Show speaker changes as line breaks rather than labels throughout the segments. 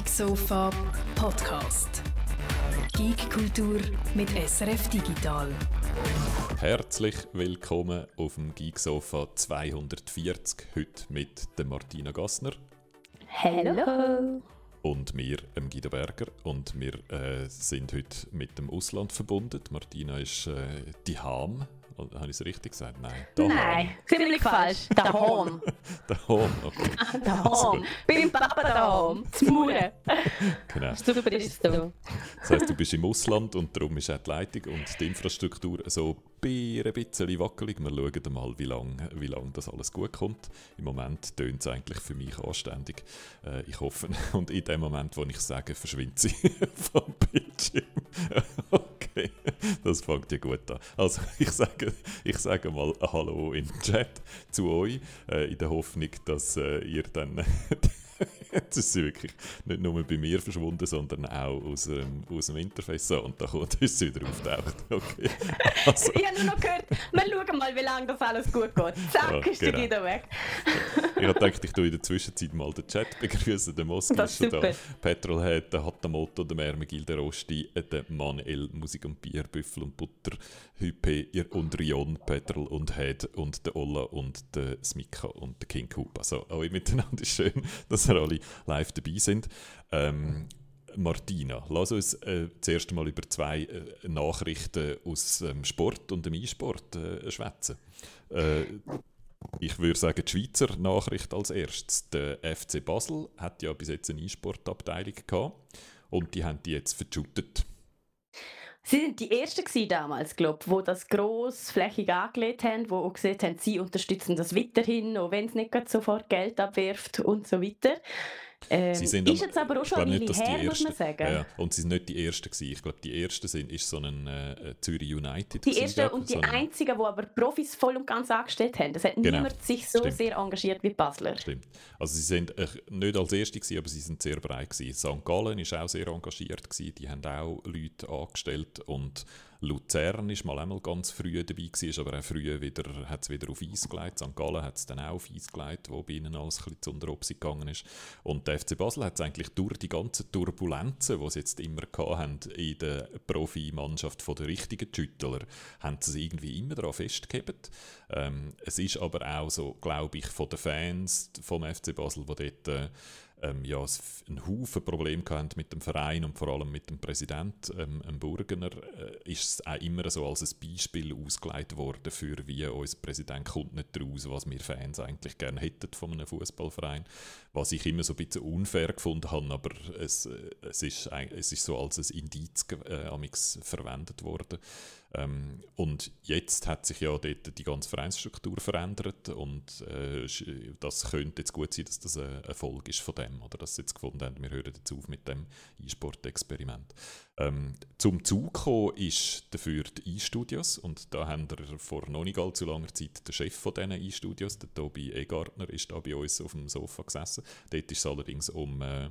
Geek Sofa Podcast. Geek Kultur mit SRF Digital.
Herzlich willkommen auf dem Geek Sofa 240. Heute mit der Martina Gassner.
Hallo.
Und mir, dem Guido Berger. Und wir äh, sind heute mit dem Ausland verbunden. Martina ist äh, die Ham habe ich es richtig gesagt? Nein.
Nein, ziemlich falsch. Daheim.
Daheim, okay.
Daheim. Also. Beim Papa daheim. Zu Mauern.
Genau.
Super bist du.
Das heisst, du bist im Ausland und darum ist auch die Leitung und die Infrastruktur so ein bisschen wackelig. Wir schauen mal, wie lange wie lang das alles gut kommt. Im Moment tönt es eigentlich für mich anständig. Äh, ich hoffe, und in dem Moment, wo ich sage, verschwindet sie vom Bildschirm. okay, das fängt ja gut an. Also ich sage, ich sage mal Hallo im Chat zu euch, äh, in der Hoffnung, dass äh, ihr dann Jetzt ist sie wirklich nicht nur bei mir verschwunden, sondern auch aus, ähm, aus dem Interface. So, und da kommt, ist sie wieder auftaucht. Okay.
Also. ich habe nur noch gehört, wir schauen mal, wie lange das alles gut geht. Zack, ja, ist genau. der wieder weg.
ich habe gedacht, ich tue in der Zwischenzeit mal den Chat begrüßen. Der Moskau ist schon da. Petrolhead, der Hatamoto, der Mermegil, der Rosti, der Manuel, Musik und Bier, Büffel und Butter, Hype und Rion, Petrol und Head und der Olla und der Smika und der King Koopa. Also, alle miteinander ist schön, dass ihr alle live dabei sind. Ähm, Martina, lass uns äh, zuerst mal über zwei äh, Nachrichten aus dem ähm, Sport und dem E-Sport äh, schwätzen. Äh, ich würde sagen, die Schweizer Nachricht als erstes. Der FC Basel hat ja bis jetzt eine E-Sport-Abteilung gehabt und die haben die jetzt verschüttet.
Sie sind die Ersten damals, glaube ich, die das grossflächig angelegt haben, die auch gesehen haben, sie unterstützen das weiterhin, auch wenn es nicht sofort Geld abwirft und so weiter. Ähm, sie sind ist jetzt aber auch schon eine Weile her, muss man sagen.
Ja, und sie sind nicht die Ersten gewesen. Ich glaube, die Ersten sind ist so ein äh, Zürich United.
Die Ersten und die so Einzigen, die aber Profis voll und ganz angestellt haben. Das hat genau. niemand sich so Stimmt. sehr engagiert wie Basler.
Stimmt. Also sie sind äh, nicht als Erste gewesen, aber sie sind sehr breit gewesen. St. Gallen war auch sehr engagiert gewesen. Die haben auch Leute angestellt und Luzern ist mal einmal ganz früh dabei gewesen, aber auch früh wieder, hat es wieder auf Eis gelegt. St. Gallen hat es dann auch auf Eis gelegt, wo bei ihnen alles ein bisschen zu gegangen ist. Und der FC Basel hat es eigentlich durch die ganzen Turbulenzen, die sie jetzt immer haben in der Profimannschaft der richtigen Schüttler, haben sie es irgendwie immer daran festgehalten. Ähm, es ist aber auch so, glaube ich, von den Fans vom FC Basel, die dort äh, ähm, ja, einen Haufen Probleme hatten mit dem Verein und vor allem mit dem Präsident, ähm, Burgener, äh, ist es auch immer so als ein Beispiel ausgelegt worden für wie unser Präsident kommt nicht raus, was wir Fans eigentlich gerne hätten von einem Fußballverein, was ich immer so ein bisschen unfair gefunden habe, aber es, äh, es, ist, es ist so als ein Indiz äh, verwendet worden. Ähm, und jetzt hat sich ja dort die ganze Vereinsstruktur verändert und äh, das könnte jetzt gut sein, dass das ein Erfolg ist von dem, oder dass sie jetzt gefunden haben, wir hören jetzt auf mit dem E-Sport-Experiment. Ähm, zum Zug gekommen ist dafür die E-Studios und da haben wir vor noch nicht allzu langer Zeit der Chef von diesen E-Studios, der Tobi Egartner, ist da bei uns auf dem Sofa gesessen. Dort ist es allerdings um, äh,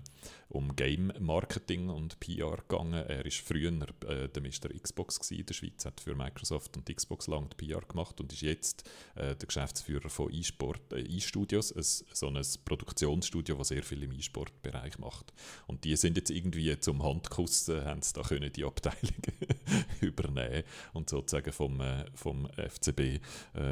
um Game Marketing und PR gegangen. Er war früher äh, der Mr. Xbox gewesen in der Schweiz, hat für Microsoft und Xbox lang die PR gemacht und ist jetzt äh, der Geschäftsführer von eSport, äh, ein, so ein Produktionsstudio, das sehr viel im E-Sport-Bereich macht. Und die sind jetzt irgendwie zum Handkuss, äh, haben da können die Abteilung übernehmen und sozusagen vom, äh, vom FCB äh,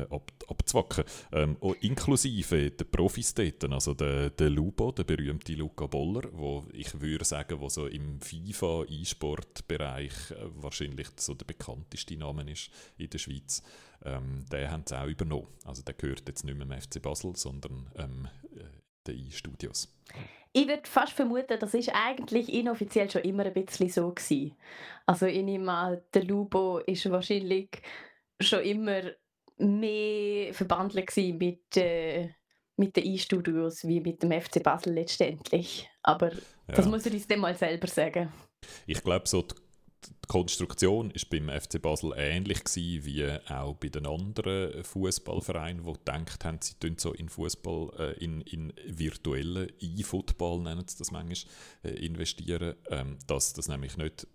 ab, abzwacken. Ähm, inklusive der Profis dort, also der, der Lubo, der berühmte Luca Boller, wo ich würde sagen, wo so im FIFA-E-Sport-Bereich äh, wahrscheinlich so der bekannteste Name ist in der Schweiz. Ähm, den haben sie auch übernommen. Also der gehört jetzt nicht mehr im FC Basel, sondern ähm, äh, den E-Studios.
Ich würde fast vermuten, das ist eigentlich inoffiziell schon immer ein bisschen so gewesen. Also ich nehme an, der Lubo ist wahrscheinlich schon immer mehr verbandelt mit, äh, mit den E-Studios wie mit dem FC Basel letztendlich. Aber ja. das muss er uns dann mal selber sagen.
Ich glaube, so die die Konstruktion ist beim FC Basel ähnlich gewesen wie auch bei den anderen Fußballvereinen, die gedacht haben, sie tun so in Fußball, äh, in, in virtuellen E-Football nennen sie das manchmal, äh, investieren, ähm, dass das nämlich nicht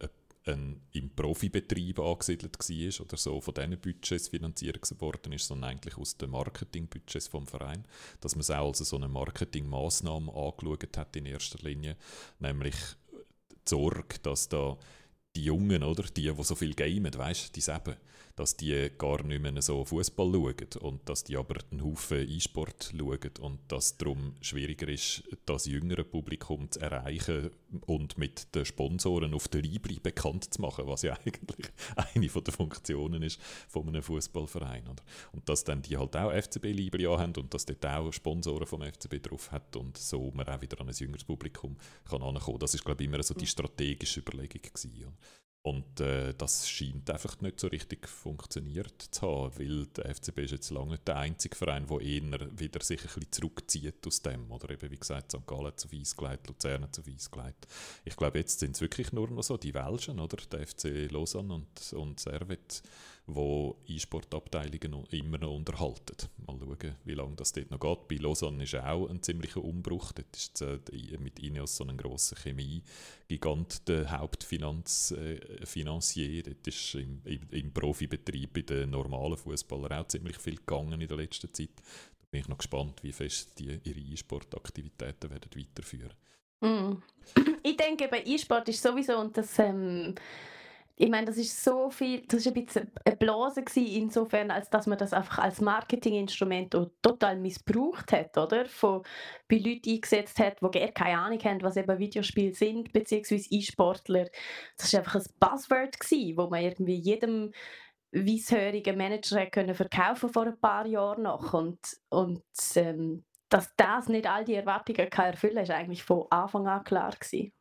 ein, im Profibetrieb angesiedelt war oder so von diesen Budgets finanziert worden ist, sondern eigentlich aus den Marketingbudgets vom Verein. Dass man es auch als so eine Marketingmaßnahme angeschaut hat in erster Linie, nämlich die Sorge, dass da die Jungen, oder, die, die so viel gamen, weißt, die eben, dass die gar nicht mehr so Fußball schauen und dass die aber einen Haufen E-Sport schauen und dass es darum schwieriger ist, das jüngere Publikum zu erreichen und mit den Sponsoren auf der Libri bekannt zu machen, was ja eigentlich eine der Funktionen ist von einem Fußballverein. Und dass dann die halt auch FCB Libri haben und dass dort auch Sponsoren vom FCB drauf hat und so man auch wieder an ein jüngeres Publikum kann ankommen. Das ist glaube ich immer so die strategische Überlegung gewesen. Und äh, das scheint einfach nicht so richtig funktioniert zu haben, weil der FCB ist jetzt lange nicht der einzige Verein, der eher wieder sich ein bisschen zurückzieht aus dem. Oder eben, wie gesagt, St. Gallen zu Weiss gelegt, Luzern zu Weiss gelegt. Ich glaube, jetzt sind es wirklich nur noch so die Welschen, oder? Der FC Lausanne und, und Servet wo E-Sport-Abteilungen immer noch unterhalten. Mal schauen, wie lange das dort noch geht. Bei Lausanne ist auch ein ziemlicher Umbruch. Dort ist äh, mit Ineos so ein grosser Chemie-Gigant der Hauptfinanzier. Äh, dort ist im, im, im Profibetrieb bei den normalen Fußballern auch ziemlich viel gegangen in der letzten Zeit. Da bin ich noch gespannt, wie fest die ihre E-Sport-Aktivitäten weiterführen
mm. Ich denke, bei E-Sport ist sowieso, und das ähm, ich meine, das ist so viel, das ist ein bisschen eine Blase gewesen, insofern, als dass man das einfach als Marketinginstrument total missbraucht hat, oder? Von, bei Leuten eingesetzt hat, die gar keine Ahnung haben, was eben Videospiele sind, beziehungsweise E-Sportler. Das war einfach ein Buzzword gewesen, wo man irgendwie jedem weisshörigen Manager können verkaufen vor ein paar Jahren noch und, und ähm, dass das nicht all die Erwartungen kann erfüllen kann, ist eigentlich von Anfang an klar gewesen.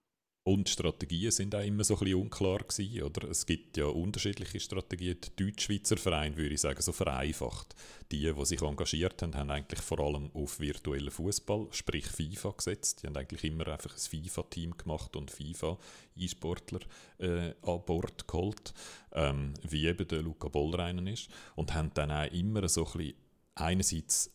Und Strategien sind auch immer so ein bisschen unklar gewesen, oder? Es gibt ja unterschiedliche Strategien. Die Deutsch-Schweizer Verein würde ich sagen, so vereinfacht. Die, die sich engagiert haben, haben eigentlich vor allem auf virtuellen Fußball, sprich FIFA gesetzt. Die haben eigentlich immer einfach ein FIFA-Team gemacht und FIFA-E-Sportler äh, an Bord geholt, ähm, wie eben der Luca Bollreinen ist. Und haben dann auch immer so ein bisschen einerseits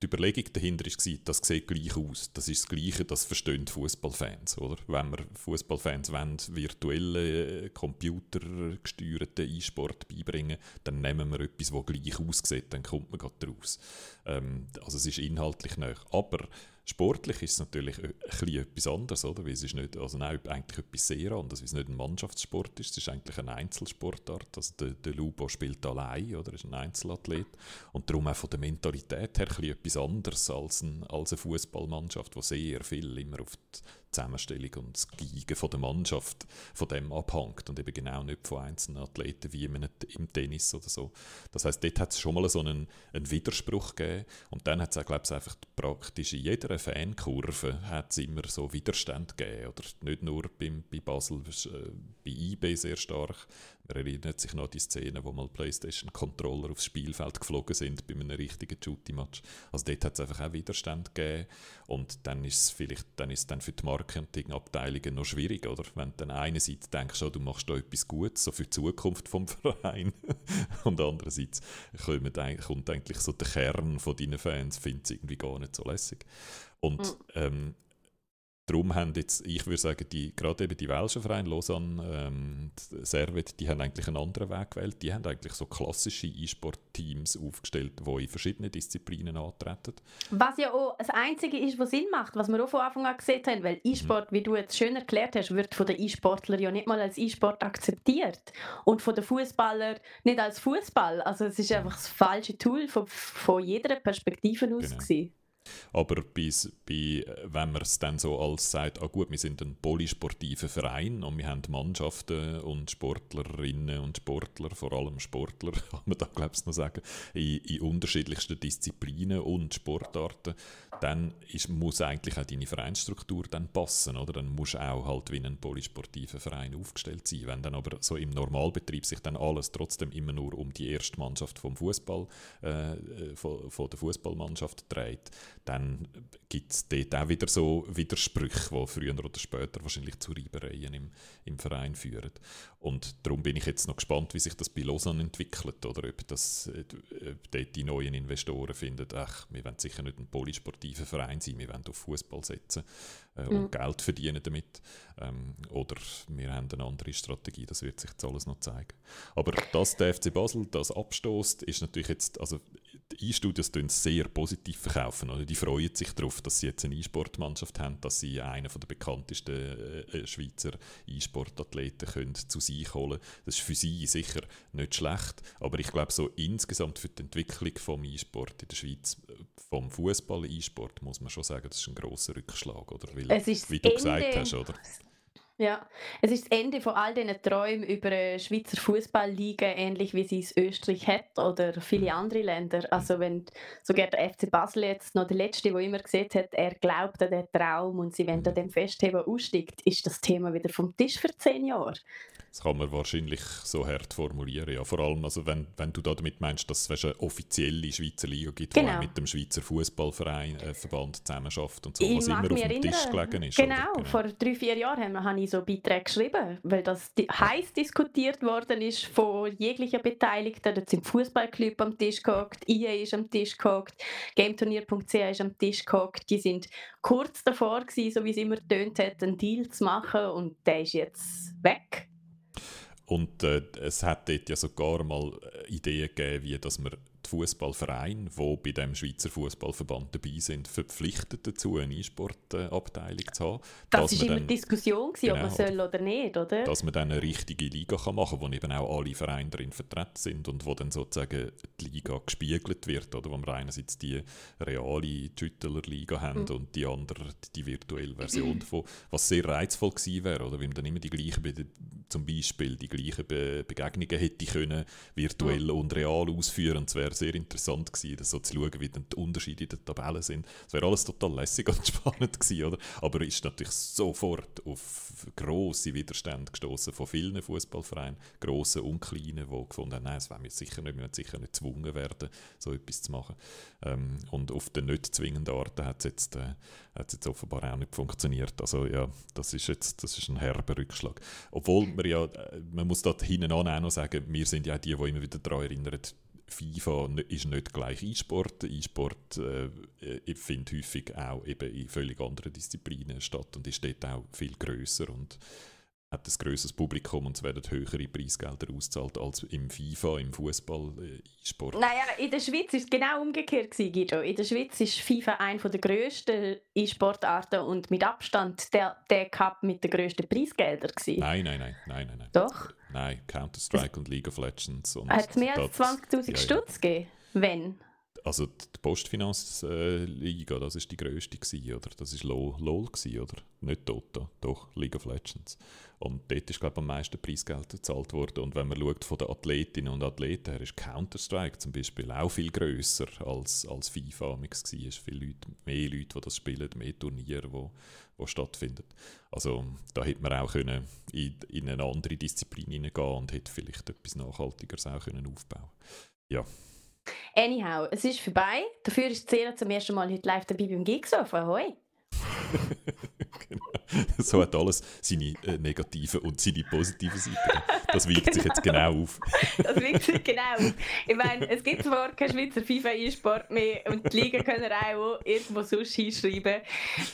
die Überlegung dahinter war, das sieht gleich aus. Das ist das Gleiche, das verstehen Fußballfans. Wenn wir Fußballfans virtuelle, äh, computergesteuerten E-Sport beibringen, dann nehmen wir etwas, das gleich aussieht, dann kommt man gerade raus. Ähm, also es ist inhaltlich näher. Aber Sportlich ist es natürlich ein etwas anderes, oder? Weil es ist nicht, also nein, eigentlich etwas sehr anderes, weil es nicht ein Mannschaftssport ist, es ist eigentlich eine Einzelsportart. Also der, der Lubo spielt allein, oder? Er ist ein Einzelathlet. Und darum auch von der Mentalität her etwas anderes als, ein, als eine Fußballmannschaft, die sehr viel immer auf die Zusammenstellung und das Geigen von der Mannschaft von dem abhängt und eben genau nicht von einzelnen Athleten wie im Tennis oder so. Das heißt, dort hat es schon mal so einen, einen Widerspruch gegeben und dann hat es auch, glaube ich, einfach praktisch in jeder Fankurve hat immer so Widerstand gegeben oder nicht nur beim, bei Basel, äh, bei IB sehr stark, man erinnert sich noch an die Szene, wo mal Playstation-Controller aufs Spielfeld geflogen sind bei einem richtigen Shooty-Match. Also dort hat es einfach auch Widerstand gegeben. Und dann ist es vielleicht dann ist dann für die Marketingabteilungen noch schwierig, oder? Wenn du dann einerseits denkst, oh, du machst da etwas Gutes, so für die Zukunft vom Verein. und andererseits kommt eigentlich so der Kern von deinen Fans, findet es irgendwie gar nicht so lässig. Und mhm. ähm, Darum haben jetzt, ich würde sagen, die, gerade eben die Welschen Vereine, Lausanne, ähm, Servet, die haben eigentlich einen anderen Weg gewählt. Die haben eigentlich so klassische E-Sport-Teams aufgestellt, die in verschiedenen Disziplinen antreten.
Was ja auch das Einzige ist, was Sinn macht, was wir auch von Anfang an gesehen haben, weil E-Sport, mhm. wie du jetzt schön erklärt hast, wird von den E-Sportlern ja nicht mal als E-Sport akzeptiert und von den Fußballern nicht als Fußball. Also es ist einfach das falsche Tool von, von jeder Perspektive aus. Genau.
Aber bis, bei, wenn man es dann so als sagt, ah gut, wir sind ein polysportiver Verein und wir haben Mannschaften und Sportlerinnen und Sportler, vor allem Sportler, kann man da glaube ich noch sagen, in, in, unterschiedlichsten Disziplinen und Sportarten, dann ist, muss eigentlich auch deine Vereinsstruktur dann passen, oder? Dann muss auch halt wie ein polysportiver Verein aufgestellt sein. Wenn dann aber so im Normalbetrieb sich dann alles trotzdem immer nur um die erste Mannschaft vom Fußball, äh, von, von der Fußballmannschaft dreht, dann gibt es dort auch wieder so Widersprüche, die früher oder später wahrscheinlich zu Reibereien im, im Verein führen. Und darum bin ich jetzt noch gespannt, wie sich das bei Lausanne entwickelt oder ob, das, ob dort die neuen Investoren finden, ach, wir wollen sicher nicht ein polysportiver Verein sein, wir wollen auf Fußball setzen äh, und mhm. Geld verdienen damit. Ähm, oder wir haben eine andere Strategie, das wird sich jetzt alles noch zeigen. Aber dass der FC Basel das abstoßt, ist natürlich jetzt, also die E-Studios sehr positiv verkaufen. Oder? Die freuen sich darauf, dass sie jetzt eine E-Sportmannschaft haben, dass sie einen der bekanntesten äh, äh, Schweizer E-Sportathleten zu sich holen Das ist für sie sicher nicht schlecht, aber ich glaube, so insgesamt für die Entwicklung des E-Sport in der Schweiz, äh, vom Fußball-E-Sport, muss man schon sagen, das ist ein grosser Rückschlag. Oder? Weil, wie du Ende, gesagt hast, oder?
Ja, es ist das Ende von all diesen Träumen über eine Schweizer Fußballliga, ähnlich wie sie es Österreich hat oder viele andere Länder. Also wenn sogar der FC Basel jetzt noch der Letzte, der immer gesagt hat, er glaubt an den Traum und sie wollen an dem Festheben aussteigt, ist das Thema wieder vom Tisch für zehn Jahre.
Das kann man wahrscheinlich so hart formulieren. Ja, vor allem, also wenn, wenn du damit meinst, dass es eine offizielle Schweizer Liga gibt, genau. die mit dem Schweizer Fußballverein äh, Verband zusammenarbeitet und so,
ich
was immer auf dem erinnern. Tisch gelegen ist.
Genau, genau. vor drei, vier Jahren habe ich so Beiträge geschrieben, weil das heiß diskutiert worden ist von jeglicher Beteiligten. Da sind Fußballclub am Tisch gehockt, EA ist am Tisch gehockt, GameTurnier.ch ist am Tisch gehockt. Die sind kurz davor gewesen, so wie es immer tönt hat, einen Deal zu machen und der ist jetzt weg.
Und äh, es hat dort ja sogar mal äh, Ideen gegeben, wie dass man die Fußballvereine, die bei dem Schweizer Fußballverband dabei sind, verpflichtet dazu, eine E-Sport-Abteilung zu haben.
Das war immer Diskussion, gewesen, genau, ob man soll oder nicht, oder?
Dass man dann eine richtige Liga kann machen kann, wo eben auch alle Vereine darin vertreten sind und wo dann sozusagen die Liga gespiegelt wird, oder? wo wir einerseits die reale Tütteler Liga haben mhm. und die andere die virtuelle Version davon, was sehr reizvoll gewesen wäre, oder? weil man dann immer die gleichen, zum Beispiel die gleichen Be Begegnungen hätte können, virtuell mhm. und real ausführen, und es wäre sehr interessant gewesen, so zu schauen, wie dann die Unterschiede in den Tabellen sind. Es wäre alles total lässig und spannend gewesen, oder? Aber ist natürlich sofort auf grosse Widerstände gestoßen von vielen Fußballvereinen, grossen und kleinen, die gefunden haben, nein, das wollen wir sicher nicht, wir wollen sicher nicht gezwungen werden, so etwas zu machen. Ähm, und auf den nicht zwingenden Arten hat es jetzt, äh, jetzt offenbar auch nicht funktioniert. Also ja, das ist jetzt das ist ein herber Rückschlag. Obwohl man ja, äh, man muss da hinten auch noch sagen, wir sind ja die, die immer wieder daran erinnern, FIFA ist nicht gleich E-Sport. E-Sport äh, findet häufig auch eben in völlig anderen Disziplinen statt und ist dort auch viel größer und hat ein grösseres Publikum und es werden höhere Preisgelder ausgezahlt als im FIFA, im Fußball, äh, E-Sport.
Naja, in der Schweiz war es genau umgekehrt, Guido. In der Schweiz ist FIFA eine der grössten E-Sportarten und mit Abstand der, der Cup mit den grössten Preisgeldern.
Nein, nein, nein, nein, nein, nein.
Doch?
Nein, Counter-Strike und League of Legends.
Hat es mehr als 20'000 ja, Stutz ja. gegeben? Wenn?
Also die Postfinanzliga, das ist die grösste oder? Das ist LOL, LOL gewesen, oder? Nicht Dota, doch League of Legends. Und dort ist glaube ich am meisten Preisgeld gezahlt worden. Und wenn man schaut von den Athletinnen und Athleten her, ist Counter-Strike zum Beispiel auch viel grösser als, als FIFA mix war. Viele Leute, mehr Leute, die das spielen, mehr Turniere, wo, wo stattfinden. Also da hätte man auch können in, in eine andere Disziplin hineingehen und hätte vielleicht etwas Nachhaltigeres auch können aufbauen Ja.
Anyhow, es ist vorbei. Dafür ist Zera zum ersten Mal heute live dabei beim Gigsofa. Hoi!
genau. So hat alles seine äh, negativen und seine positiven Seiten. Das wiegt sich jetzt genau auf.
das wiegt sich genau auf. Ich meine, es gibt zwar keinen Schweizer FIFA-E-Sport mehr und die Liga können auch irgendwo sonst hinschreiben,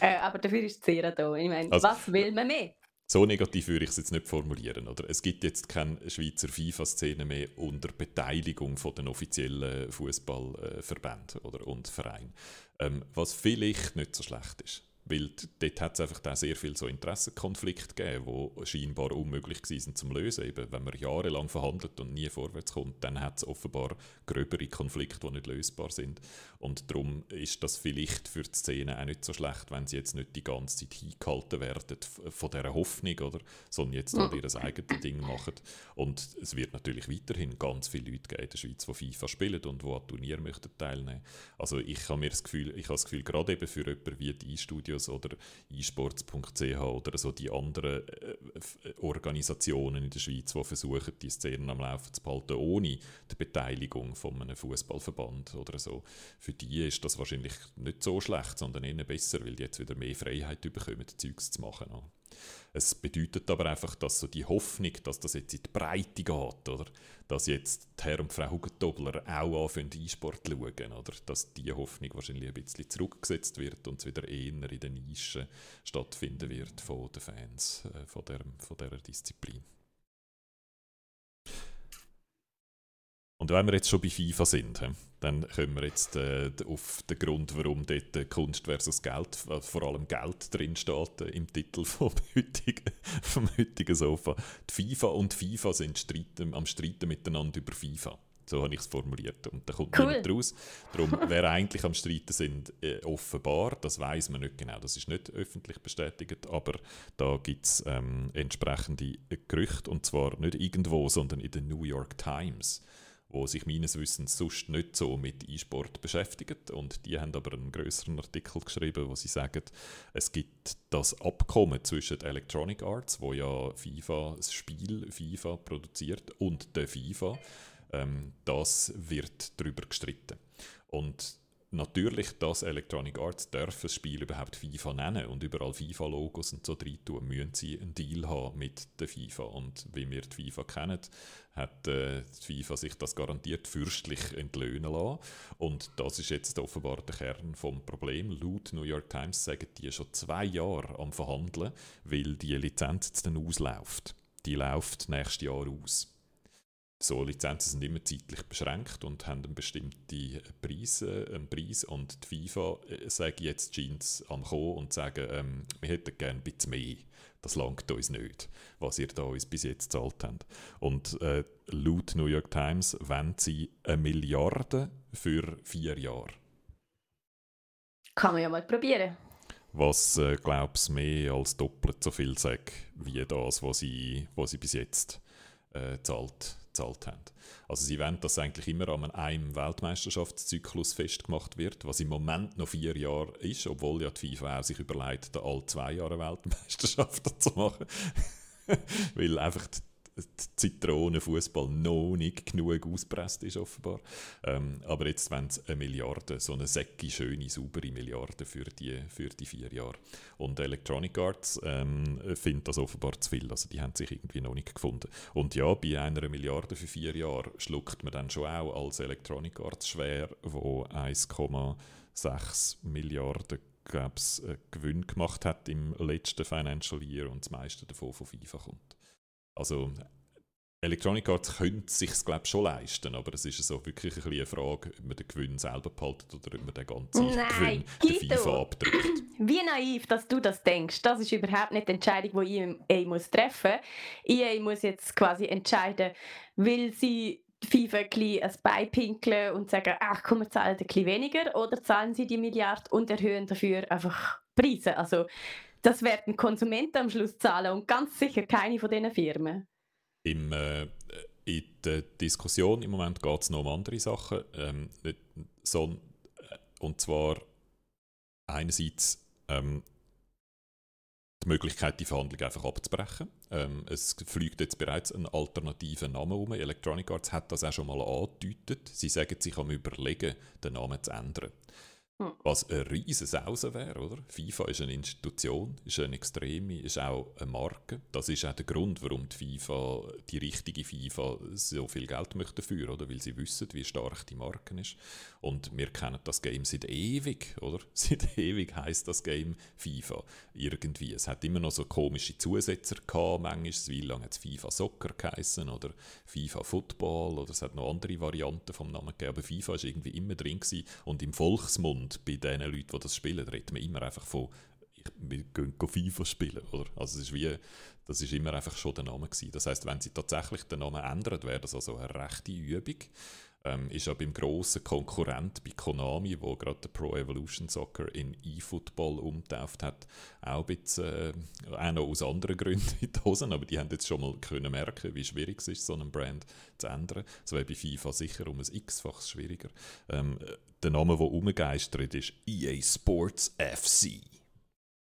äh, aber dafür ist Zera da. Ich meine, also, was will man mehr?
So negativ würde ich es jetzt nicht formulieren. Oder? Es gibt jetzt keine Schweizer FIFA-Szene mehr unter Beteiligung von den offiziellen Fußballverbänden und Vereinen. Ähm, was vielleicht nicht so schlecht ist. Weil dort hat es einfach da sehr viel so Interessenkonflikte gegeben, die scheinbar unmöglich waren zu lösen. Eben, wenn man jahrelang verhandelt und nie vorwärts kommt, dann hat es offenbar gröbere Konflikte, die nicht lösbar sind. Und darum ist das vielleicht für die Szene auch nicht so schlecht, wenn sie jetzt nicht die ganze Zeit hingehalten werden von dieser Hoffnung, oder? sondern jetzt halt ihr eigenes Ding machen. Und es wird natürlich weiterhin ganz viele Leute geben in der Schweiz, die FIFA spielen und die an Turnieren möchten teilnehmen. Also ich habe mir das Gefühl, ich habe das Gefühl, gerade eben für jemanden wie die Studio Studios oder esports.ch oder so die anderen äh, Organisationen in der Schweiz, die versuchen, die Szenen am Laufen zu behalten, ohne die Beteiligung von einem Fußballverband oder so. Für die ist das wahrscheinlich nicht so schlecht, sondern eher besser, weil die jetzt wieder mehr Freiheit bekommen, Zeugs zu machen. Es bedeutet aber einfach, dass so die Hoffnung, dass das jetzt in die Breite geht, oder? dass jetzt die Herr und Frau Hugentobler auch anfangen, E-Sport zu schauen, oder? dass diese Hoffnung wahrscheinlich ein bisschen zurückgesetzt wird und es wieder eher in den Nischen stattfinden wird von den Fans äh, von, der, von dieser Disziplin. Und wenn wir jetzt schon bei FIFA sind, dann kommen wir jetzt äh, auf den Grund, warum dort Kunst versus Geld, äh, vor allem Geld drin steht äh, im Titel vom heutigen, vom heutigen Sofa. Die FIFA und FIFA sind streiten, am Streiten miteinander über FIFA. So habe ich es formuliert. Und da kommt cool. niemand raus. Darum, wer eigentlich am Streiten sind, äh, offenbar, das weiß man nicht genau. Das ist nicht öffentlich bestätigt, aber da gibt es ähm, entsprechende Gerüchte. Und zwar nicht irgendwo, sondern in der New York Times wo sich meines Wissens sonst nicht so mit E-Sport beschäftigt. Und die haben aber einen größeren Artikel geschrieben, wo sie sagen, es gibt das Abkommen zwischen Electronic Arts, wo ja FIFA, das Spiel FIFA produziert, und der FIFA. Ähm, das wird darüber gestritten. Und natürlich, dass Electronic Arts darf das Spiel überhaupt FIFA nennen und überall FIFA-Logos und so drin tun, müssen sie einen Deal haben mit der FIFA. Und wie wir die FIFA kennen, hat äh, die FIFA sich das garantiert fürstlich entlöhnen lassen. Und das ist jetzt offenbar der Kern vom Problem. Laut New York Times sagen die schon zwei Jahre am Verhandeln, weil die Lizenz dann ausläuft. Die läuft nächstes Jahr aus so Lizenzen sind immer zeitlich beschränkt und haben einen bestimmten Preis, einen Preis und die FIFA äh, sagt jetzt Jeans am kommen und sagen, ähm, wir hätten gerne ein bisschen mehr. Das langt uns nicht, was ihr da uns bis jetzt gezahlt habt. Und äh, laut New York Times wollen sie eine Milliarde für vier Jahre.
Kann man ja mal probieren.
Was, äh, glaubst mehr als doppelt so viel sagt, wie das, was sie, was sie bis jetzt äh, zahlt gezahlt haben. Also sie wollen, dass eigentlich immer an einem Weltmeisterschaftszyklus festgemacht wird, was im Moment noch vier Jahre ist, obwohl ja die FIFA auch sich überlegt, alle zwei Jahre Weltmeisterschaften zu machen. Weil einfach Zitronenfußball noch nicht genug auspresst ist, offenbar. Ähm, aber jetzt wollen sie eine Milliarde, so eine säcki schöne, saubere Milliarde für die, für die vier Jahre. Und Electronic Arts ähm, findet das offenbar zu viel. Also die haben sich irgendwie noch nicht gefunden. Und ja, bei einer Milliarde für vier Jahre schluckt man dann schon auch als Electronic Arts schwer, wo 1,6 Milliarden äh, Gewinn gemacht hat im letzten Financial Year und das meiste davon von FIFA kommt. Also Electronic Arts könnte es sich glaube schon leisten, aber es ist so wirklich ein eine Frage, ob man den Gewinn selber behalten oder ob man den ganzen Nein, Gewinn der FIFA abdrückt.
Wie naiv, dass du das denkst. Das ist überhaupt nicht die Entscheidung, die EA muss treffen muss. EA muss jetzt quasi entscheiden, will sie FIFA ein, ein Bein pinkeln und sagen, ach komm, wir zahlen ein bisschen weniger oder zahlen sie die Milliarde und erhöhen dafür einfach Preise. Also das werden Konsumenten am Schluss zahlen und ganz sicher keine von diesen Firmen.
Im, äh, in der Diskussion im Moment geht es noch um andere Sachen. Ähm, so, äh, und zwar einerseits ähm, die Möglichkeit, die Verhandlung einfach abzubrechen. Ähm, es fliegt jetzt bereits ein alternativer Name um. Electronic Arts hat das auch schon mal angedeutet. Sie sagen sich am Überlegen, den Namen zu ändern. Hm. Was eine riesige Sause wäre, oder? FIFA ist eine Institution, ist eine extreme, ist auch eine Marke. Das ist auch der Grund, warum die FIFA, die richtige FIFA, so viel Geld möchte dafür, oder? Weil sie wissen, wie stark die Marke ist. Und wir kennen das Game seit ewig, oder? Seit ewig heißt das Game FIFA. Irgendwie. Es hat immer noch so komische Zusetzer gehabt, manchmal. Wie lange hat es FIFA Soccer geheißen oder FIFA Football oder es hat noch andere Varianten vom Namen gegeben. Aber FIFA war irgendwie immer drin gewesen. und im Volksmund bei den Leuten, die das spielen, redet man immer einfach von, wir gehen FIFA spielen. Oder? Also es ist wie, das ist immer einfach schon der Name gewesen. Das heißt, wenn sie tatsächlich den Namen ändern, wäre das also eine rechte Übung. Ähm, ist ja beim grossen Konkurrent bei Konami, wo gerade der Pro Evolution Soccer in eFootball umtauft hat, auch ein bisschen, äh, auch noch aus anderen Gründen in die Hosen, aber die haben jetzt schon mal können merken, wie schwierig es ist, so einen Brand zu ändern. Das wäre bei FIFA sicher um ein x-faches schwieriger. Ähm, der Name, der umgeistert ist EA Sports FC.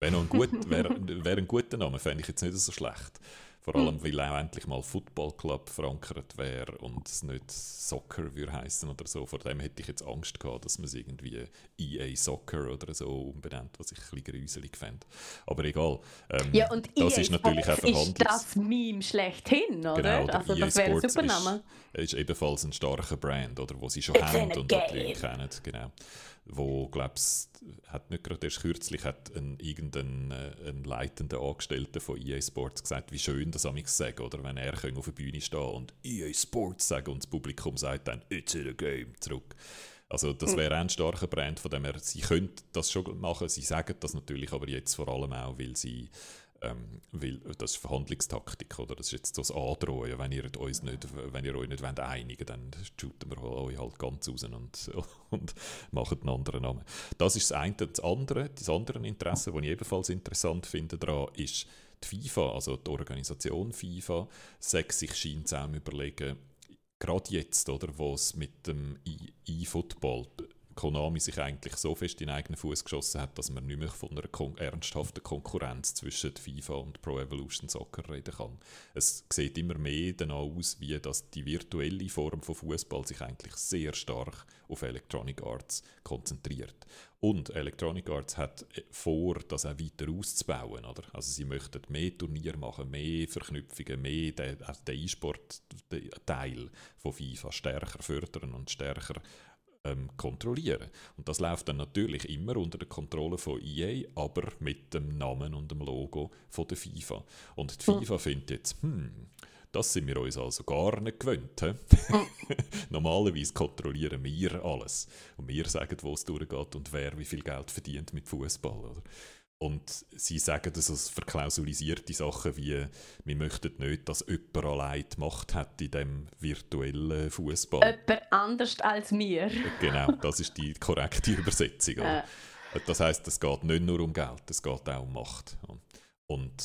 Wäre ein, gut, wär, wär ein guter Name, fände ich jetzt nicht so schlecht. Vor allem, hm. weil auch endlich mal Football Club verankert wäre und es nicht Soccer würde heißen oder so. Vor dem hätte ich jetzt Angst gehabt, dass man es irgendwie EA Soccer oder so umbenennt, was ich ein bisschen gruselig fände. Aber egal.
Ähm, ja, und das EA ist natürlich auch Verhandlungs... ist das Meme schlechthin, oder?
Genau,
also
das wäre ein super Name. Ist, ist ebenfalls ein starker Brand, oder, wo sie schon haben und die Leute kennen. Genau wo, glaube hat nicht gerade erst kürzlich hat ein, irgendein äh, ein leitender Angestellter von EA Sports gesagt, wie schön das am sagen, oder wenn er auf der Bühne stehen und EA Sports sagen und das Publikum sagt dann «It's in a game» zurück. Also das hm. wäre ein starker Brand, von dem her, sie können das schon machen, sie sagen das natürlich, aber jetzt vor allem auch, weil sie ähm, weil das ist Verhandlungstaktik, oder? Das ist jetzt das Androhen. Wenn, ihr uns nicht, wenn ihr euch nicht wollt einigen dann shooten wir euch halt ganz raus und, und machen einen anderen Namen. Das ist das eine. Das andere, das andere Interesse, das ich ebenfalls interessant finde daran, ist die FIFA, also die Organisation FIFA, sechs sich scheint zusammen überlegen, gerade jetzt, oder, wo es mit dem E-Football Konami sich eigentlich so fest in den eigenen Fuß geschossen hat, dass man nicht mehr von einer kon ernsthaften Konkurrenz zwischen FIFA und Pro Evolution Soccer reden kann. Es sieht immer mehr danach aus, wie dass die virtuelle Form von Fußball sich eigentlich sehr stark auf Electronic Arts konzentriert. Und Electronic Arts hat äh, vor, das auch weiter auszubauen. Oder? Also sie möchten mehr Turniere machen, mehr Verknüpfungen, mehr den, den E-Sport-Teil von FIFA stärker fördern und stärker ähm, kontrollieren. Und das läuft dann natürlich immer unter der Kontrolle von EA, aber mit dem Namen und dem Logo von der FIFA. Und die hm. FIFA findet jetzt, hm, das sind wir uns also gar nicht gewöhnt. Hm. Normalerweise kontrollieren wir alles. Und wir sagen, wo es durchgeht und wer wie viel Geld verdient mit Fußball. Und sie sagen das als verklausulisierte Sachen wie, wir möchten nicht, dass jemand allein die Macht hat in dem virtuellen Fußball.
Jemand anders als wir.
genau, das ist die korrekte Übersetzung. Äh. Das heißt, es geht nicht nur um Geld, es geht auch um Macht. Und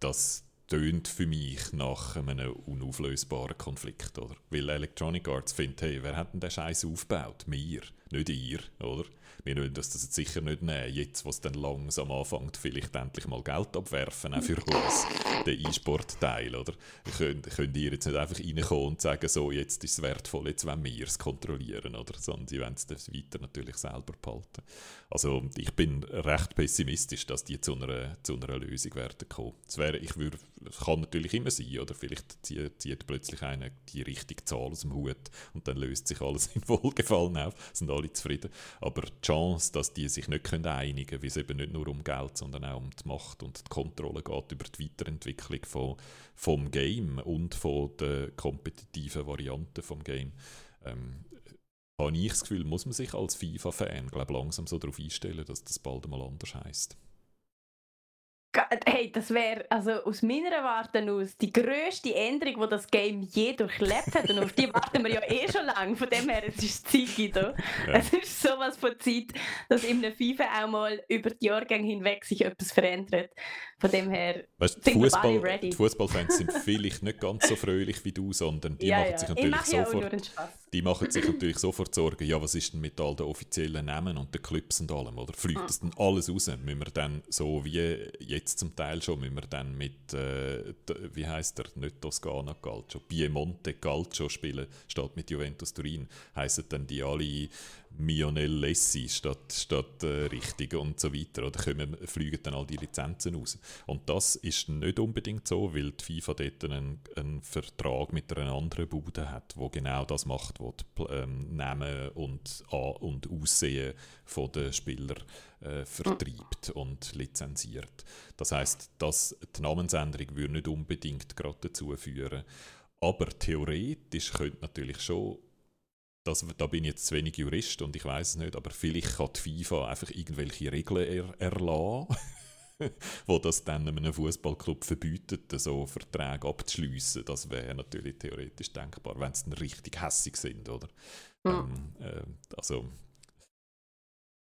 das tönt für mich nach einem unauflösbaren Konflikt, oder? Weil Electronic Arts findet, hey, wer hat denn den Scheiß aufgebaut? Wir, nicht ihr, oder? Wir wollen das jetzt sicher nicht nehmen, jetzt, wo es dann langsam anfängt, vielleicht endlich mal Geld abwerfen, auch für uns, den E-Sport-Teil, oder? Könnt, könnt ihr jetzt nicht einfach reinkommen und sagen, so, jetzt ist es wertvoll, jetzt wollen wir es kontrollieren, oder? Sondern sie wollen es weiter natürlich selber behalten. Also ich bin recht pessimistisch, dass die zu einer, zu einer Lösung werden kommen. Das ich würde, kann natürlich immer sein, oder vielleicht zieht, plötzlich einer die richtige Zahl aus dem Hut und dann löst sich alles in Wohlgefallen auf, sind alle zufrieden. Aber die Chance, dass die sich nicht einigen können, weil es eben nicht nur um Geld, sondern auch um die Macht und die Kontrolle geht über die Weiterentwicklung von, vom Game und von der kompetitiven Variante vom Game, ähm, habe ich das Gefühl, muss man sich als FIFA-Fan langsam so darauf einstellen, dass das bald mal anders heisst.
Hey, das wäre also aus meiner Warte aus die grösste Änderung, die das Game je durchlebt hat. Und auf die warten wir ja eh schon lange. Von dem her, es ist Zeit, Ja. Es ist sowas von Zeit, dass in einem FIFA auch mal über die Jahrgänge hinweg sich etwas verändert. Von dem her
weißt, sind Fußball, ready. Die Fußballfans sind vielleicht nicht ganz so fröhlich wie du, sondern die ja, machen ja. sich natürlich sofort, die machen sich natürlich sofort Sorgen, ja, was ist denn mit all den offiziellen Namen und den Clubs und allem, oder fliegt ah. das denn alles raus? Müssen wir dann so wie jetzt zum Teil schon, müssen wir dann mit, äh, wie heißt der, nicht Toscana Calcio, Piemonte Calcio spielen, statt mit Juventus Turin, heißen dann die alle Mionel Lessi statt, statt äh, richtig und so weiter. Oder kommen, fliegen dann all die Lizenzen raus. Und das ist nicht unbedingt so, weil die FIFA dort einen, einen Vertrag mit einer anderen Bude hat, wo genau das macht, wo die ähm, Namen und, und Aussehen von den Spielern äh, vertreibt und lizenziert. Das heißt, dass die Namensänderung würde nicht unbedingt gerade dazu führen. Aber theoretisch könnte natürlich schon das, da bin ich jetzt zu wenig Jurist und ich weiß es nicht, aber vielleicht kann die FIFA einfach irgendwelche Regeln er, erlassen, wo das dann einem Fußballclub verbietet, so Verträge abzuschließen. Das wäre natürlich theoretisch denkbar, wenn sie dann richtig hässig sind, oder? Mhm. Ähm, äh, also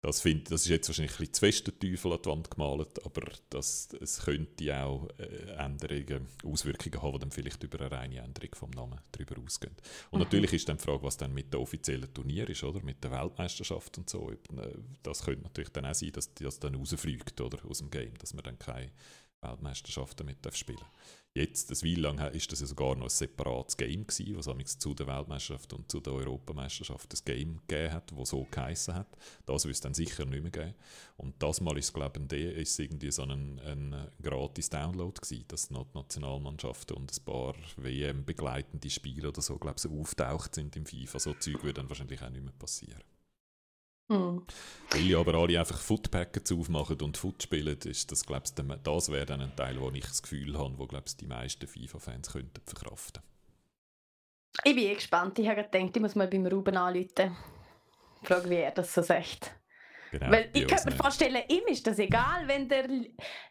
das, find, das ist jetzt wahrscheinlich ein bisschen zu fest der Teufel an die Wand gemalt, aber das, es könnte auch äh, Änderungen, Auswirkungen haben, die dann vielleicht über eine reine Änderung vom Namen darüber ausgehen. Und mhm. natürlich ist dann die Frage, was dann mit der offiziellen Turnier ist, oder? mit der Weltmeisterschaft und so. Äh, das könnte natürlich dann auch sein, dass das dann rausfliegt oder, aus dem Game, dass man dann keine Weltmeisterschaften mit spielen darf. Jetzt, das Weile lang, ist das ja sogar noch ein separates Game gewesen, was zu der Weltmeisterschaft und zu der Europameisterschaft ein Game gegeben hat, das so geheissen hat. Das wird es dann sicher nicht mehr geben. Und das Mal ist es, glaube ich, ist irgendwie so ein, ein gratis Download gewesen, dass die Nationalmannschaften und ein paar WM-begleitende Spiele oder so, glaube ich, auftaucht sind im FIFA. So Zeug würde dann wahrscheinlich auch nicht mehr passieren. Mhm. Weil aber alle einfach Footpackets aufmachen und Foot spielen, ist das, glaub, das wäre dann ein Teil, wo ich das Gefühl habe, wo glaub, die meisten FIFA-Fans könnten verkraften.
Ich bin eh gespannt. Ich habe gedacht, ich muss mal beim Ruben anrufen. Frage, wie er das so sagt. Genau, Weil ich kann mir vorstellen, ihm ist das egal, wenn der,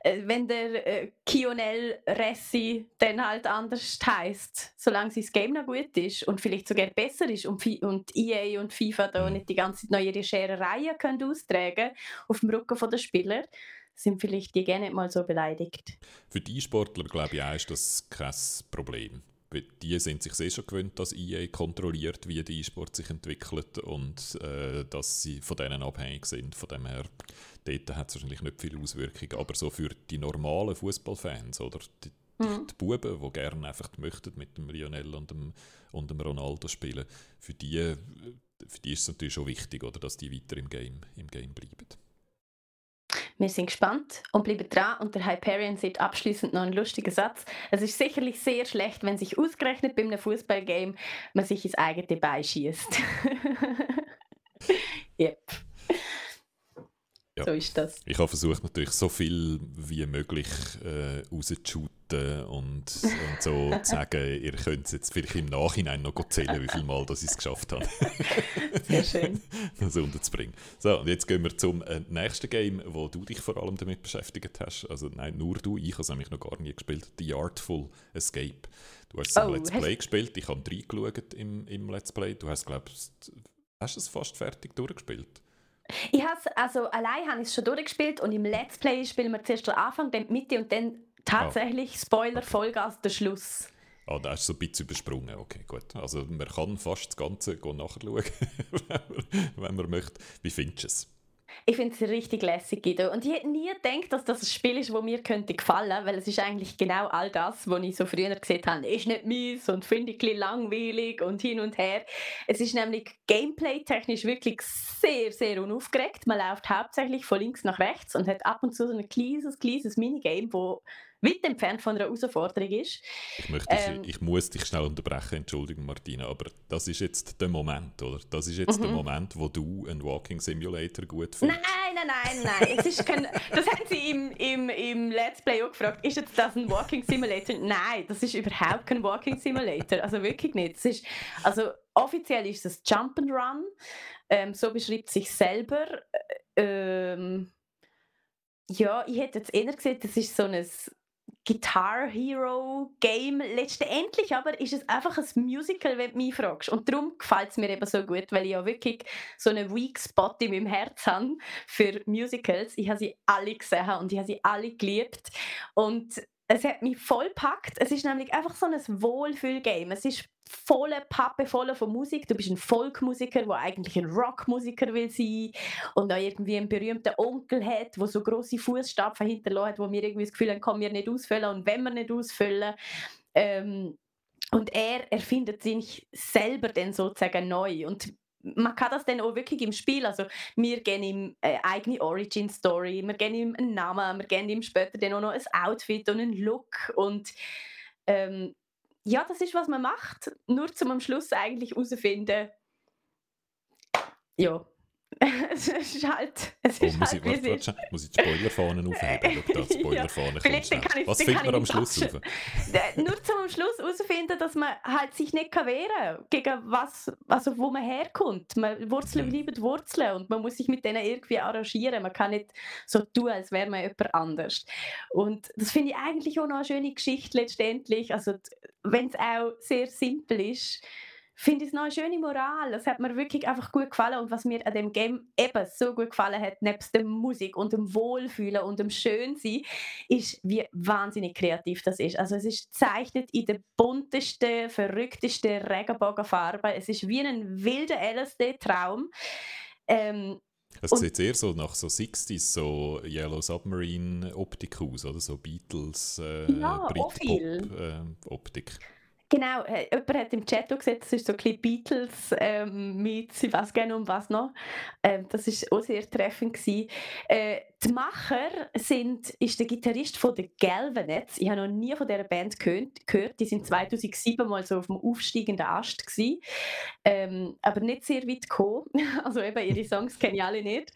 äh, wenn der äh, Kionel Ressi dann halt anders heißt, solange sein Game noch gut ist und vielleicht sogar besser ist und, und EA und FIFA da mhm. nicht die ganze Zeit ihre Scherereien können austragen auf dem Rücken der Spieler, sind vielleicht die gerne nicht mal so beleidigt.
Für die Sportler glaube ich auch ist das kein Problem die sind sich sehr schon gewöhnt, dass EA kontrolliert, wie der E-Sport sich entwickelt und äh, dass sie von denen abhängig sind. Von dem her, dort hat es wahrscheinlich nicht viele Auswirkungen. Aber so für die normalen Fußballfans oder die, mhm. die Buben, die gerne einfach möchten mit dem Lionel und dem, und dem Ronaldo spielen, für die, für die ist es natürlich schon wichtig, oder, dass die weiter im Game, im Game bleiben.
Wir sind gespannt und bleiben dran. Und der Hyperion sieht abschließend noch einen lustigen Satz. Es ist sicherlich sehr schlecht, wenn sich ausgerechnet bei einem Fußballgame man sich ins eigene Bein schießt. yep. Ja. So ist das.
Ich habe versucht, natürlich so viel wie möglich äh, rauszuschauten und, und so zu sagen, ihr könnt es jetzt vielleicht im Nachhinein noch zählen, wie viel Mal ich es geschafft habe.
Sehr schön.
das unterzubringen. So, und jetzt gehen wir zum äh, nächsten Game, wo du dich vor allem damit beschäftigt hast. Also nein, nur du, ich habe es nämlich noch gar nie gespielt. The Artful Escape. Du hast es oh, im Let's Play gespielt, ich habe reingeschaut im, im Let's Play. Du hast, glaube ich, hast es fast fertig durchgespielt.
Ich habe also allein habe ich es schon durchgespielt und im Let's Play spielen wir zuerst den Anfang, dann die Mitte und dann tatsächlich oh. Spoiler Vollgas der Schluss.
Ah, oh, da ist so ein bisschen übersprungen. Okay, gut. Also man kann fast das Ganze nachschauen, wenn man möchte. Wie findest du es?
Ich finde es richtig lässig, Guido. Und ich hätte nie gedacht, dass das ein Spiel ist, das mir könnte gefallen weil es ist eigentlich genau all das, was ich so früher gesehen habe. Ist nicht mies und finde ich ein langweilig und hin und her. Es ist nämlich gameplay-technisch wirklich sehr, sehr unaufgeregt. Man läuft hauptsächlich von links nach rechts und hat ab und zu so ein kleines, kleines Minigame, wo weit entfernt von einer Herausforderung ist.
Ich, möchte ähm, ich, muss dich schnell unterbrechen, Entschuldigung Martina, aber das ist jetzt der Moment, oder? Das ist jetzt mhm. der Moment, wo du einen Walking Simulator gut
findest. Nein, nein, nein, nein. es ist kein, das haben sie im, im, im Let's Play auch gefragt. Ist jetzt das ein Walking Simulator? Nein, das ist überhaupt kein Walking Simulator. Also wirklich nicht. Das ist, also offiziell ist es Jump and Run. Ähm, so beschreibt sich selber. Äh, ähm, ja, ich hätte jetzt eher gesagt, das ist so ein Guitar Hero Game. Letztendlich aber ist es einfach ein Musical, wenn du mich fragst. Und darum gefällt es mir eben so gut, weil ich ja wirklich so einen Weak Spot in meinem Herz habe für Musicals. Ich habe sie alle gesehen und ich habe sie alle geliebt. Und es hat mich voll packt. Es ist nämlich einfach so ein Wohlfühlgame. Es ist volle Pappe voll von Musik. Du bist ein Folkmusiker, der eigentlich ein Rockmusiker will sein und auch irgendwie einen berühmten Onkel hat, der so große Fußstapfen hinterlassen hat, wo mir irgendwie das Gefühl haben, kann wir nicht ausfüllen und wenn wir nicht ausfüllen. Ähm, und er erfindet sich selber dann sozusagen neu und man kann das dann auch wirklich im Spiel, also wir geben ihm eine eigene Origin-Story, wir geben ihm einen Namen, wir geben ihm später dann auch noch ein Outfit und einen Look und ähm, ja, das ist, was man macht, nur zum am Schluss eigentlich herausfinden, ja, es ist halt. Es
oh, ist muss, halt, ich, warte, warte, muss ich die Spoilerfahnen aufheben? Schau, da die Spoilerfahne ja, Was findet man am Schluss raus?
Nur zum Schluss herausfinden, dass man halt sich nicht wehren kann, gegen was, also wo man herkommt. Man, Wurzeln mhm. bleiben Wurzeln und man muss sich mit denen irgendwie arrangieren. Man kann nicht so tun, als wäre man jemand anders. Und das finde ich eigentlich auch noch eine schöne Geschichte letztendlich. Also, wenn es auch sehr simpel ist, finde ich es noch eine schöne Moral. Das hat mir wirklich einfach gut gefallen. Und was mir an dem Game eben so gut gefallen hat, nebst der Musik und dem Wohlfühlen und dem Schönsein, ist, wie wahnsinnig kreativ das ist. Also es ist gezeichnet in der buntesten, verrücktesten Regenbogenfarbe. Es ist wie ein wilder LSD-Traum. Ähm,
es sieht sehr so nach so 60s, so Yellow Submarine Optik aus, oder so Beatles, äh,
ja,
Britpop-Optik.
Äh, Genau, äh, jemand hat im Chat auch gesagt, das ist so ein bisschen Beatles ähm, mit «Ich weiß gerne um was noch». Ähm, das war auch sehr treffend. Äh, die Macher sind, ist der Gitarrist von den Galvanets. Ich habe noch nie von dieser Band gehört. gehört. Die sind 2007 mal so auf dem aufsteigenden Ast gewesen. Ähm, aber nicht sehr weit gekommen. Also eben, ihre Songs kenne ich alle nicht.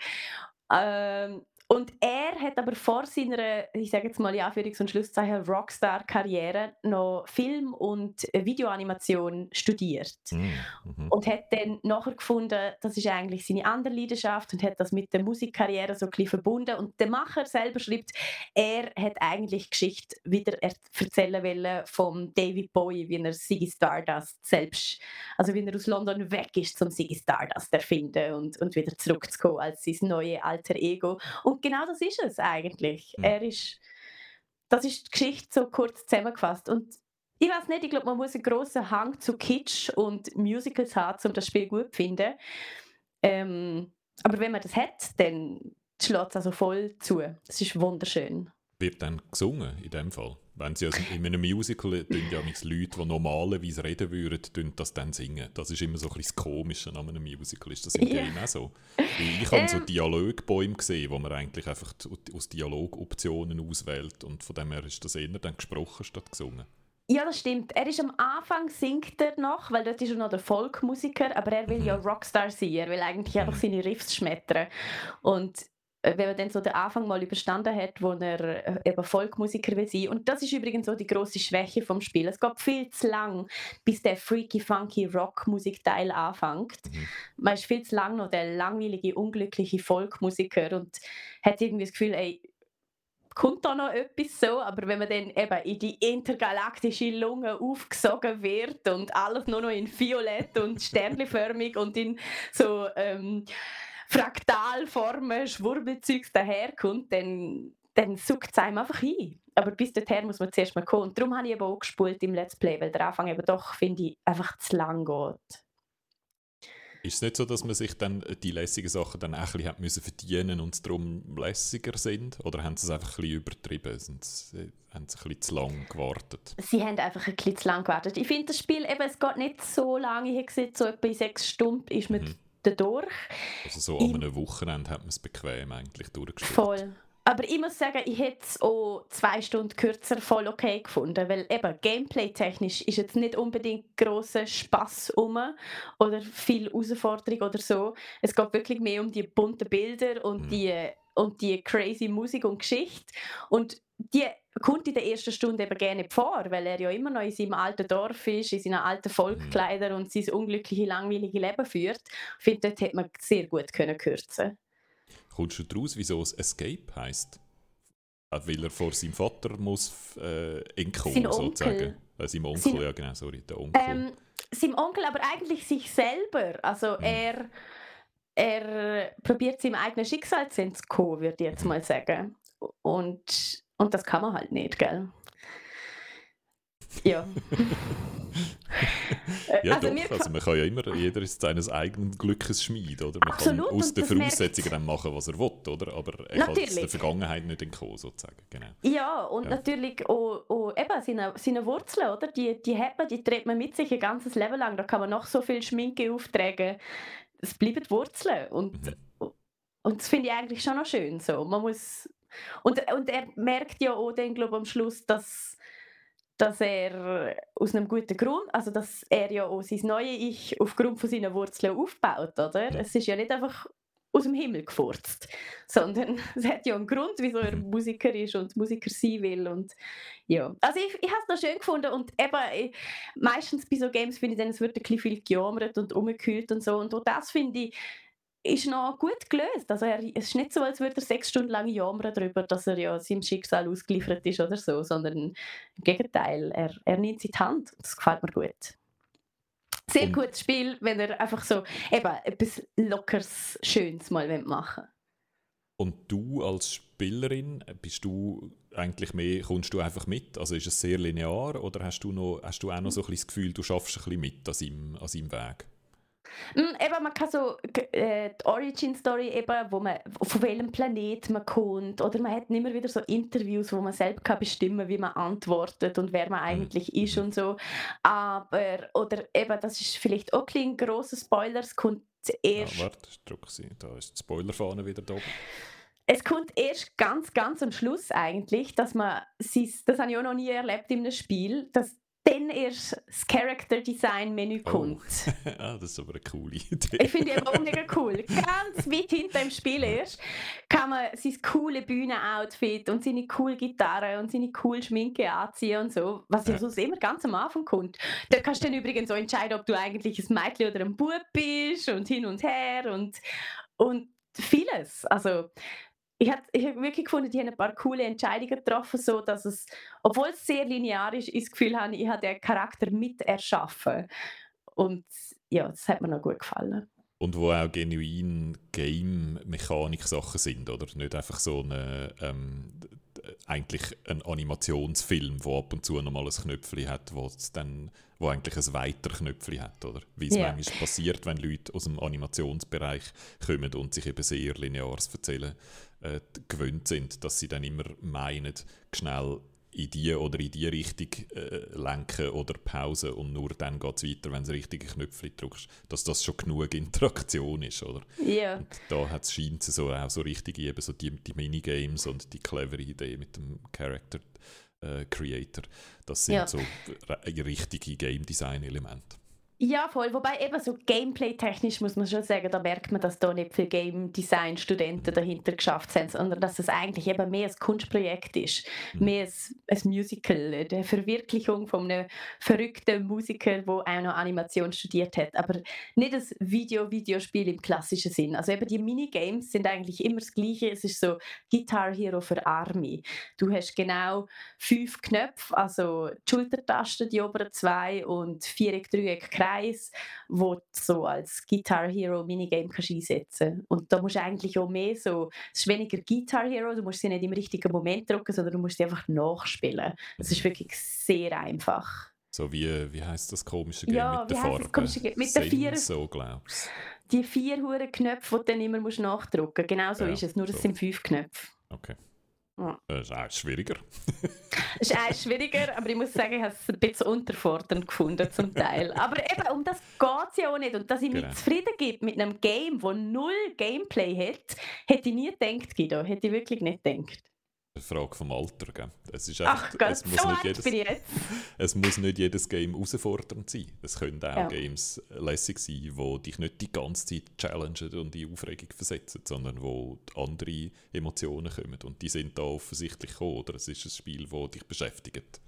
Ähm, und er hat aber vor seiner, ich sage jetzt mal in Anführungs- und Schlusszeichen, Rockstar-Karriere noch Film- und Videoanimation studiert. Mm, mhm. Und hat dann nachher gefunden, das ist eigentlich seine andere Leidenschaft und hat das mit der Musikkarriere so ein bisschen verbunden. Und der Macher selber schreibt, er hat eigentlich Geschichte wieder erzählen wollen von David Bowie, wie er Ziggy Stardust selbst, also wie er aus London weg ist, zum Ziggy Stardust erfinden und, und wieder zurückzukommen als sein neues alter Ego. Und genau das ist es eigentlich. Mhm. Er ist, das ist die Geschichte so kurz zusammengefasst. Und ich weiß nicht, ich glaube, man muss einen grossen Hang zu Kitsch und Musicals haben, um das Spiel gut zu finden. Ähm, aber wenn man das hat, dann schlägt es also voll zu. Das ist wunderschön.
Wird dann gesungen in dem Fall? Wenn sie also in einem Musical tun ja Leute, die normalerweise reden würden, das dann singen. Das ist immer so ein bisschen das Komische an einem Musical. Ist das im ja. Game auch so? Ich habe ähm, so Dialogbäume gesehen, wo man eigentlich einfach aus Dialogoptionen auswählt und von dem her ist das eher dann gesprochen statt gesungen.
Ja, das stimmt. Er ist am Anfang singt er noch, weil dort ist er noch der Folkmusiker, aber er will mhm. ja Rockstar sein. Er will eigentlich einfach mhm. seine Riffs schmettern. Und äh, wenn man dann so den Anfang mal überstanden hat, wo er äh, eben Folkmusiker will sein. Und das ist übrigens so die große Schwäche vom Spiel. Es geht viel zu lang, bis der freaky, funky Rockmusikteil anfängt. Mhm. Man ist viel zu lang noch der langweilige, unglückliche Folkmusiker und hat irgendwie das Gefühl, ey, kommt da noch etwas so, aber wenn man dann eben in die intergalaktische Lunge aufgesogen wird und alles nur noch in violett und sternförmig und in so ähm, Fraktalformen, Schwurbelzeugs daherkommt, dann, dann sucht es einem einfach ein. Aber bis dorthin muss man zuerst mal kommen. Und darum habe ich eben auch gespult im Let's Play, weil der Anfang eben doch, finde ich, einfach zu lang geht.
Ist es nicht so, dass man sich dann die lässigen Sachen dann auch ein bisschen müssen verdienen und es darum lässiger sind? Oder haben sie es einfach ein bisschen übertrieben? Sind sie, haben sie ein bisschen zu lang gewartet?
Sie haben einfach ein bisschen zu lang gewartet. Ich finde das Spiel eben, es geht nicht so lange. Ich habe gesehen, so etwa in sechs Stunden ist man mhm durch.
Also so an einem Wochenende hat man es bequem eigentlich durchgespielt.
Voll. Aber ich muss sagen, ich hätte es auch zwei Stunden kürzer voll okay gefunden, weil eben Gameplay-technisch ist jetzt nicht unbedingt grosser Spass um oder viel Herausforderung oder so. Es geht wirklich mehr um die bunten Bilder und, mhm. die, und die crazy Musik und Geschichte. Und die kommt in der ersten Stunde eben gerne vor, weil er ja immer noch in seinem alten Dorf ist, in seinen alten Volkskleidern mhm. und sein unglückliches, langweiliges Leben führt. Ich finde, dort hätte man sehr gut können kürzen
Kommst du daraus, wieso es Escape heisst? Äh, weil er vor seinem Vater muss äh, entkommen, sozusagen. Äh, seinem Onkel, sein, ja genau, sorry, der Onkel.
Ähm, seinem Onkel, aber eigentlich sich selber. Also mhm. er, er probiert seinem eigenen Schicksal zu entkommen, würde ich jetzt mhm. mal sagen. Und und das kann man halt nicht, gell? Ja.
ja, also doch. Also man kann ja immer, jeder ist seines eigenen Glückes Schmied, oder? Man Absolut, kann aus den Voraussetzungen dann machen, was er will, oder? Aber er natürlich. kann der Vergangenheit nicht entkommen, sozusagen. Genau.
Ja, und ja. natürlich auch, auch eben seine, seine Wurzeln, oder? Die, die hat man, die trägt man mit sich ein ganzes Leben lang. Da kann man noch so viel Schminke auftragen. Es bleiben Wurzeln. Und, mhm. und das finde ich eigentlich schon noch schön so. Man muss und, und er merkt ja auch dann, glaube am Schluss, dass, dass er aus einem guten Grund, also dass er ja auch sein neues Ich aufgrund von seinen Wurzeln aufbaut, oder? Es ist ja nicht einfach aus dem Himmel gefurzt, sondern es hat ja einen Grund, wieso er mhm. Musiker ist und Musiker sein will und ja. Also ich, ich habe es noch schön gefunden und eben ich, meistens bei so Games finde ich dann, es wird ein bisschen viel gejammert und umgekühlt und so und auch das finde ich ist noch gut gelöst. Also er, es ist nicht so, als würde er sechs Stunden lang jammern darüber, dass er ja seinem Schicksal ausgeliefert ist oder so, sondern im Gegenteil, er, er nimmt sie die Hand. Das gefällt mir gut. Sehr gutes Spiel, wenn ihr einfach so eben etwas Lockeres, Schönes mal machen
Und du als Spielerin, bist du eigentlich mehr, kommst du einfach mit? Also ist es sehr linear oder hast du, noch, hast du auch noch so ein bisschen das Gefühl, du schaffst ein bisschen mit an seinem, an seinem Weg?
Mm, eben, man kann so äh, die Origin-Story eben, wo man, von welchem Planet man kommt, oder man hat immer wieder so Interviews, wo man selbst kann bestimmen wie man antwortet und wer man mhm. eigentlich ist und so. Aber, oder eben, das ist vielleicht auch ein grosser Spoiler, es kommt zuerst...
Ja, warte, drück sie, da ist die Spoilerfahne wieder da.
Es kommt erst ganz, ganz am Schluss eigentlich, dass man, das habe ich auch noch nie erlebt in einem Spiel, dass dann erst das Character Design Menü oh. kommt.
Oh. ah, das ist aber eine coole Idee.
Ich finde die auch mega cool. Ganz weit hinter dem Spiel erst kann man sein coole Bühnenoutfit und seine coole Gitarre und seine coole Schminke anziehen und so, was ja, ja sonst immer ganz am Anfang kommt. Da kannst du dann übrigens so entscheiden, ob du eigentlich ein Mädchen oder ein Bub bist und hin und her und, und vieles. Also ich habe ich hab wirklich gefunden, die haben ein paar coole Entscheidungen getroffen, so dass es, obwohl es sehr linear ist, ich das Gefühl habe, ich habe den Charakter mit erschaffen. Und ja, das hat mir noch gut gefallen.
Und wo auch genuin Game-Mechanik-Sachen sind, oder? Nicht einfach so eine, ähm, eigentlich ein Animationsfilm, wo ab und zu nochmal ein Knöpfchen hat, wo dann wo eigentlich ein weiter Knöpfchen hat, oder? Wie es yeah. manchmal passiert, wenn Leute aus dem Animationsbereich kommen und sich eben sehr lineares erzählen äh, gewöhnt sind, dass sie dann immer meinen, schnell in die oder in die Richtung äh, lenken oder Pause und nur dann geht es weiter, wenn du richtige Knöpfe drückst, dass das schon genug Interaktion ist, oder?
Ja.
Und da hat es scheint so auch so richtig eben so die, die Minigames und die clevere Idee mit dem Character äh, Creator, das sind ja. so richtige Game Design Elemente.
Ja, voll. Wobei eben so Gameplay-technisch muss man schon sagen, da merkt man, dass da nicht viele Game-Design-Studenten dahinter geschafft haben, sondern dass es eigentlich eben mehr ein Kunstprojekt ist, mhm. mehr ein, ein Musical, eine Verwirklichung von einem verrückten Musiker, der auch noch Animation studiert hat, aber nicht ein Video-Videospiel im klassischen Sinn. Also eben die Minigames sind eigentlich immer das Gleiche. Es ist so Guitar Hero für Army. Du hast genau fünf Knöpfe, also die Schultertasten, die oberen zwei und Viereck, Dreieck, Kreis Kreis, wo du so als Guitar Hero Minigame kannst einsetzen Und da musst du eigentlich auch mehr so, es ist weniger Guitar Hero, du musst sie nicht im richtigen Moment drücken, sondern du musst sie einfach nachspielen. Es ist wirklich sehr einfach.
So wie, wie heißt das komische Game
ja,
mit der
Farbe? Komische Game? Mit den vier,
so glaubst
Die vier Huren Knöpfe, die du dann immer musst nachdrücken musst. Genau so ja, ist es, nur so. es sind fünf Knöpfe.
Okay. Ja. Das ist auch schwieriger.
Es ist auch schwieriger, aber ich muss sagen, ich habe es ein bisschen unterfordernd gefunden zum Teil. Aber eben, um das geht es ja auch nicht. Und dass ich genau. mich zufrieden gebe mit einem Game, das null Gameplay hat, hätte ich nie gedacht, Guido. Hätte ich wirklich nicht gedacht
eine Frage vom Alter. Gell? Es, ist
einfach, Ach Gott, es, muss so nicht
jedes, es muss nicht jedes Game herausfordernd sein. Es können auch ja. Games lässig sein, die dich nicht die ganze Zeit challengen und in Aufregung versetzen, sondern wo andere Emotionen kommen. Und die sind da offensichtlich gekommen. Oder es ist ein Spiel, das dich beschäftigt.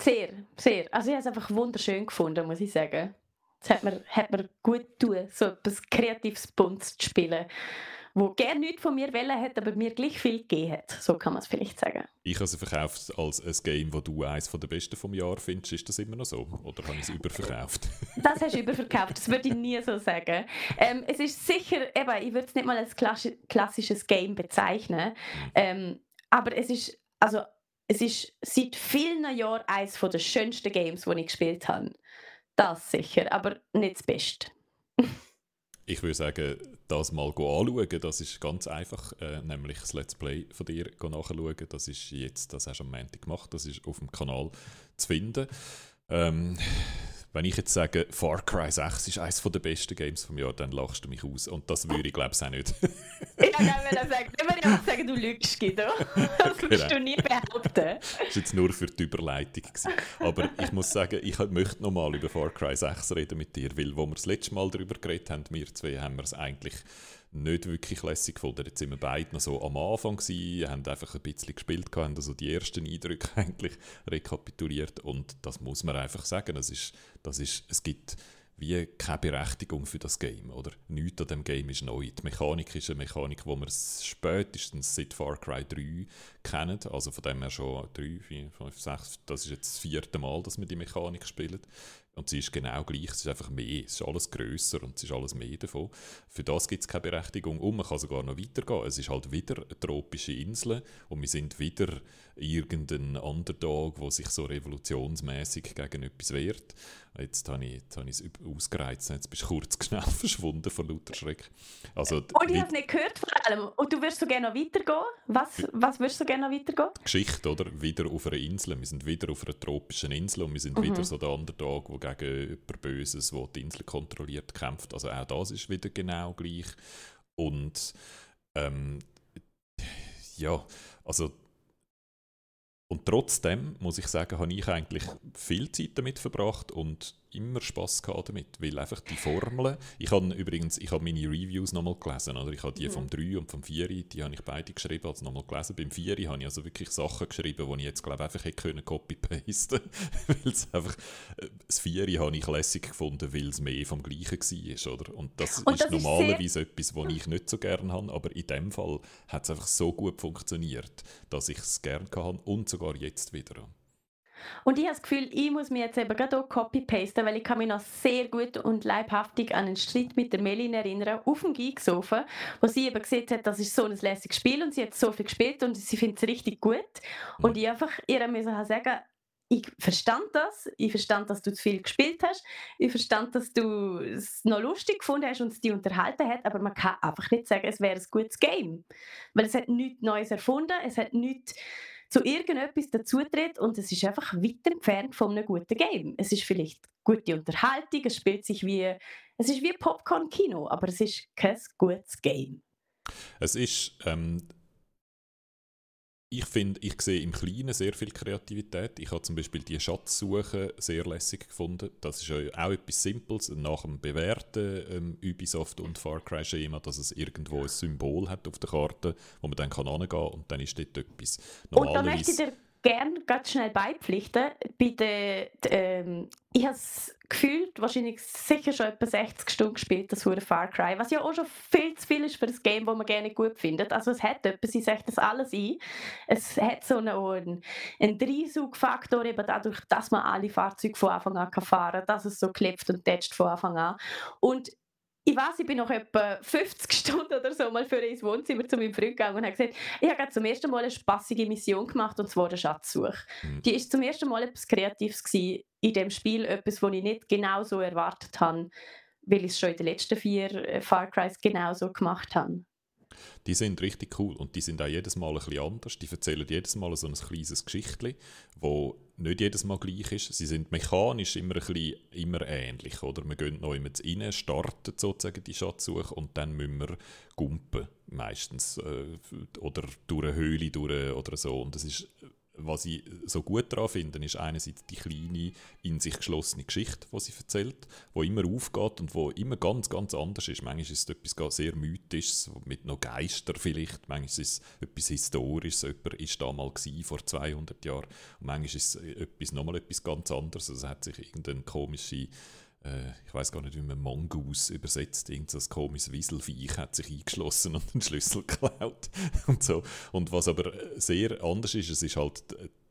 Sehr, sehr. Also ich habe es einfach wunderschön gefunden, muss ich sagen. Es hat mir, hat mir gut getan, so etwas kreatives Bunts zu spielen wo gerne nichts von mir wollen hat, aber mir gleich viel gegeben hat. So kann man es vielleicht sagen.
Ich habe es verkauft als ein Game, das du eines der besten vom Jahr findest. Ist das immer noch so? Oder habe ich es überverkauft?
das hast du überverkauft. Das würde ich nie so sagen. Ähm, es ist sicher, eben, ich würde es nicht mal als klassisches Game bezeichnen. Mhm. Ähm, aber es ist, also, es ist seit vielen Jahren eines der schönsten Games, die ich gespielt habe. Das sicher, aber nicht das Beste
ich würde sagen, das mal anschauen, das ist ganz einfach, äh, nämlich das Let's Play von dir nachschauen. Das ist jetzt, das hast du am Montag gemacht, das ist auf dem Kanal zu finden. Ähm, wenn ich jetzt sage, Far Cry 6 ist eines der besten Games vom Jahr, dann lachst du mich aus. Und das würde ich, glaube ich, auch nicht.
ja, dann würde ich sagen, dann würde ich auch sagen, du lügst, Guido. Das genau. du nie behaupten. Das
war jetzt nur für die Überleitung. Gewesen. Aber ich muss sagen, ich möchte noch mal über Far Cry 6 reden mit dir, weil, wo wir das letzte Mal darüber geredet haben, wir zwei, haben wir es eigentlich nicht wirklich lässig gefunden. Jetzt sind wir beide noch so am Anfang gewesen, haben einfach ein bisschen gespielt, haben also die ersten Eindrücke eigentlich rekapituliert und das muss man einfach sagen. Es, ist, das ist, es gibt wie keine Berechtigung für das Game, oder? Nichts an dem Game ist neu. Die Mechanik ist eine Mechanik, die wir spätestens seit Far Cry 3 kennen, also von dem her schon 3, 4, 5, 6, das ist jetzt das vierte Mal, dass wir die Mechanik spielen. Und sie ist genau gleich, es ist einfach mehr, es ist alles grösser und es ist alles mehr davon. Für das gibt es keine Berechtigung und man kann sogar noch weitergehen. Es ist halt wieder eine tropische Insel und wir sind wieder irgendein Underdog, der sich so revolutionsmäßig gegen etwas wehrt. Jetzt habe ich, jetzt habe ich es ausgereizt, jetzt bist du kurz schnell verschwunden vor lauter Schreck.
Also, und ich habe es nicht gehört vor allem. Und du würdest so gerne noch weitergehen? Was, was würdest du gerne noch weitergehen?
Geschichte, oder? Wieder auf einer Insel. Wir sind wieder auf einer tropischen Insel und wir sind mhm. wieder so der Underdog, der gegen jemand Böses, der die Insel kontrolliert, kämpft. Also auch das ist wieder genau gleich. Und ähm, ja, also und trotzdem, muss ich sagen, habe ich eigentlich viel Zeit damit verbracht und immer Spass gehabt damit, weil einfach die Formeln, ich habe übrigens, ich habe meine Reviews nochmal gelesen, oder ich habe die mhm. vom 3 und vom 4, die habe ich beide geschrieben, also nochmal gelesen. Beim 4 habe ich also wirklich Sachen geschrieben, die ich jetzt glaube einfach hätte können copy-pasten, weil es einfach, äh, das 4 habe ich lässig gefunden, weil es mehr vom Gleichen war, oder? Und das und ist das normalerweise ist etwas, was ich nicht so gerne habe, aber in dem Fall hat es einfach so gut funktioniert, dass ich es gerne habe und sogar jetzt wieder.
Und ich habe das Gefühl, ich muss mir jetzt eben gerade copy-pasten, weil ich kann mich noch sehr gut und leibhaftig an einen Streit mit der Melin erinnern, auf dem Geeksofa, wo sie eben gesehen hat, das ist so ein lässiges Spiel und sie hat so viel gespielt und sie findet es richtig gut. Und ich einfach ihr müssen sagen, ich verstand das, ich verstand, dass du zu viel gespielt hast, ich verstand, dass du es noch lustig gefunden hast und es dich unterhalten hat, aber man kann einfach nicht sagen, es wäre ein gutes Game, weil es hat nichts Neues erfunden, es hat nichts zu irgendetwas dazutritt und es ist einfach weit entfernt von einem guten Game. Es ist vielleicht gute Unterhaltung, es spielt sich wie, es ist wie Popcorn-Kino, aber es ist kein gutes Game.
Es ist ähm, ich finde, ich sehe im Kleinen sehr viel Kreativität. Ich habe zum Beispiel die Schatzsuche sehr lässig gefunden. Das ist auch etwas Simples nach dem bewährten ähm, Ubisoft und Far Cry Schema, dass es irgendwo ein Symbol hat auf der Karte, wo man dann kann kann und dann ist dort etwas.
Und ich gerne ganz schnell beipflichten. Bei der, ähm, ich habe es gefühlt, wahrscheinlich sicher schon etwa 60 Stunden gespielt, das Hure Far Cry, was ja auch schon viel zu viel ist für ein Game, das man gerne gut findet. Also es hat etwas, sie sagt das alles ein. Es hat so einen, einen Dreisaugfaktor, eben dadurch, dass man alle Fahrzeuge von Anfang an fahren kann, dass es so klebt und tätscht von Anfang an. Und ich weiß, ich bin noch etwa 50 Stunden oder so mal für ins Wohnzimmer zu meinem Freund gegangen und habe gesagt, ich habe zum ersten Mal eine spaßige Mission gemacht und zwar eine Schatzsuche. Mhm. Die ist zum ersten Mal etwas Kreatives gewesen in dem Spiel, etwas, was ich nicht genau so erwartet habe, weil ich es schon in den letzten vier äh, Far Crys genau so gemacht habe
die sind richtig cool und die sind auch jedes Mal ein bisschen anders. Die erzählen jedes Mal so ein kleines Geschichtchen, wo nicht jedes Mal gleich ist. Sie sind mechanisch immer ein bisschen immer ähnlich, oder? Wir gehen noch immer rein, starten sozusagen die Schatzsuche und dann müssen wir gumpen, meistens. Äh, oder durch eine Höhle durch oder so. Und das ist was ich so gut daran finde, ist einerseits die kleine, in sich geschlossene Geschichte, die sie erzählt, die immer aufgeht und wo immer ganz, ganz anders ist. Manchmal ist es etwas sehr Mythisches, mit noch Geister vielleicht, manchmal ist es etwas Historisches, jemand war da vor 200 Jahren und manchmal ist es etwas, nochmal etwas ganz anderes. Also es hat sich irgendeine komische äh, ich weiß gar nicht, wie man Mongoose übersetzt, irgend so komisches Wieselviech hat sich eingeschlossen und den Schlüssel geklaut und so. Und was aber sehr anders ist, es ist halt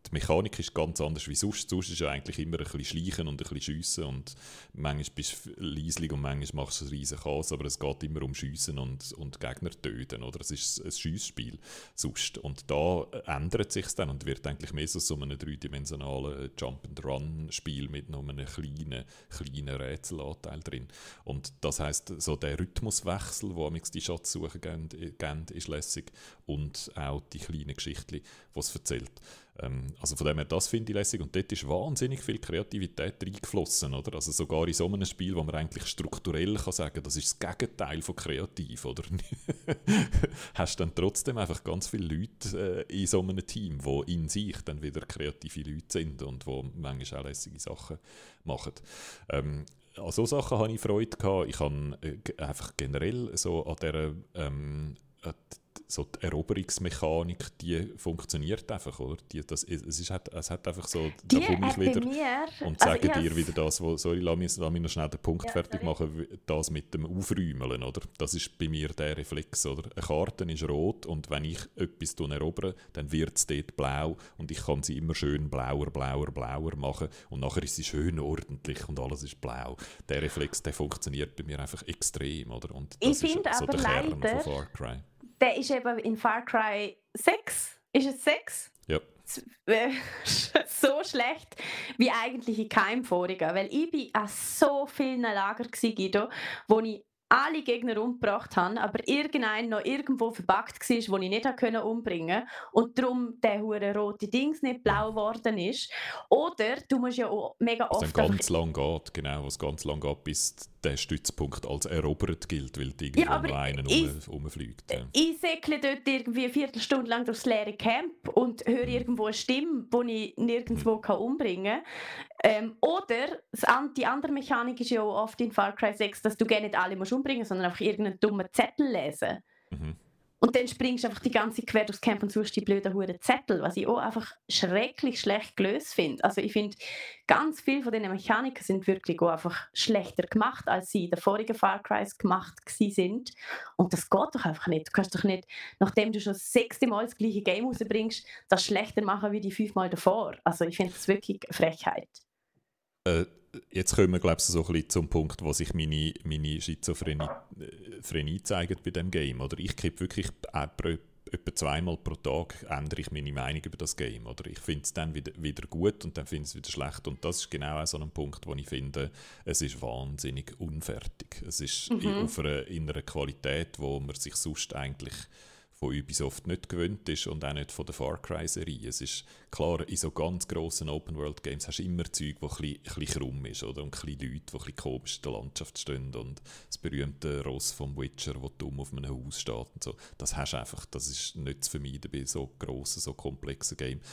die Mechanik ist ganz anders wie sonst. Sonst ist ja eigentlich immer ein bisschen schleichen und ein bisschen schiessen und manchmal bist du leislich und manchmal machst du ein riesen Chaos, aber es geht immer um Schiessen und, und Gegner töten, oder? Es ist ein Schiessspiel sonst. Und da ändert sich dann und wird eigentlich mehr so, so ein dreidimensionales Jump-and-Run-Spiel mit noch einem kleinen, kleinen Rätselanteil drin. Und das heißt so der Rhythmuswechsel, wo die Schatzsuche geben, ist lässig und auch die kleinen Geschichten, die es erzählt. Ähm, also von dem her, das finde ich lässig und dort ist wahnsinnig viel Kreativität reingeflossen, oder? Also sogar in so einem Spiel, wo man eigentlich strukturell kann sagen, das ist das Gegenteil von kreativ, oder? Hast dann trotzdem einfach ganz viele Leute äh, in so einem Team, die in sich dann wieder kreative Leute sind und die manchmal auch lässige Sachen machen. Ähm, an so Sachen habe ich Freude gehabt. Ich habe äh, einfach generell so an dieser ähm, so die Eroberungsmechanik, die funktioniert einfach, oder? Die, das, es, ist, es hat einfach so,
da komme ich wieder
mir, und also sage dir wieder das, wo, sorry, lass mich, lass mich noch schnell den Punkt ja, fertig sorry. machen, das mit dem Aufräumeln, oder? Das ist bei mir der Reflex, oder? Eine Karte ist rot und wenn ich etwas erobere, dann wird es dort blau und ich kann sie immer schön blauer, blauer, blauer machen und nachher ist sie schön ordentlich und alles ist blau. Der Reflex, der funktioniert bei mir einfach extrem, oder? Und das
ich
ist so der Kern von Far Cry
der ist eben in Far Cry 6. Ist es 6?
Ja.
so schlecht wie eigentlich in keinem vorigen. Weil ich bin an so vielen Lager Guido, wo ich alle Gegner umgebracht habe, aber irgendein noch irgendwo verbuggt war, wo ich nicht umbringen konnte und darum der hure rote Dings nicht blau geworden ist. Oder du musst ja auch mega oft...
Was ganz lang geht, genau, was ganz lang geht, bis der Stützpunkt als erobert gilt, weil die irgendwo ja, noch einen ich, rumfliegt. Ja.
Ich säckle dort irgendwie eine Viertelstunde lang durchs leere Camp und höre mhm. irgendwo eine Stimme, die ich nirgendwo mhm. kann umbringen kann. Ähm, oder die andere Mechanik ist ja auch oft in Far Cry 6, dass du gerne nicht alle musst umbringen sondern einfach irgendeinen dummen Zettel lesen. Mhm. Und dann springst du einfach die ganze quer durchs Camp und suchst die blöden Huren Zettel, was ich auch einfach schrecklich schlecht gelöst finde. Also ich finde, ganz viele von diesen Mechaniken sind wirklich auch einfach schlechter gemacht, als sie in den vorigen Far Crys gemacht sind. Und das geht doch einfach nicht. Du kannst doch nicht, nachdem du schon das sechste Mal das gleiche Game rausbringst, das schlechter machen wie die fünfmal davor. Also ich finde das wirklich eine Frechheit.
Äh jetzt kommen wir, glaube ich, so ein bisschen zum Punkt, wo sich meine, meine Schizophrenie äh, zeigt bei dem Game. Oder ich kippe wirklich etwa zweimal pro Tag ändere ich meine Meinung über das Game. Oder ich finde es dann wieder, wieder gut und dann finde ich es wieder schlecht. Und das ist genau auch so ein Punkt, wo ich finde, es ist wahnsinnig unfertig. Es ist mhm. auf einer, in einer Qualität, wo man sich sonst eigentlich von Ubisoft nicht gewöhnt ist und auch nicht von der Far Cry-Serie. Es ist klar, in so ganz grossen Open-World-Games hast du immer Zeug, wo ein bisschen, krumm ist oder? und ein bisschen Leute, die ein komisch in der Landschaft stehen und das berühmte Ross vom Witcher, das dumm auf einem Haus steht und so. Das hast du einfach, das ist nicht zu vermeiden bei so grossen, so komplexen Games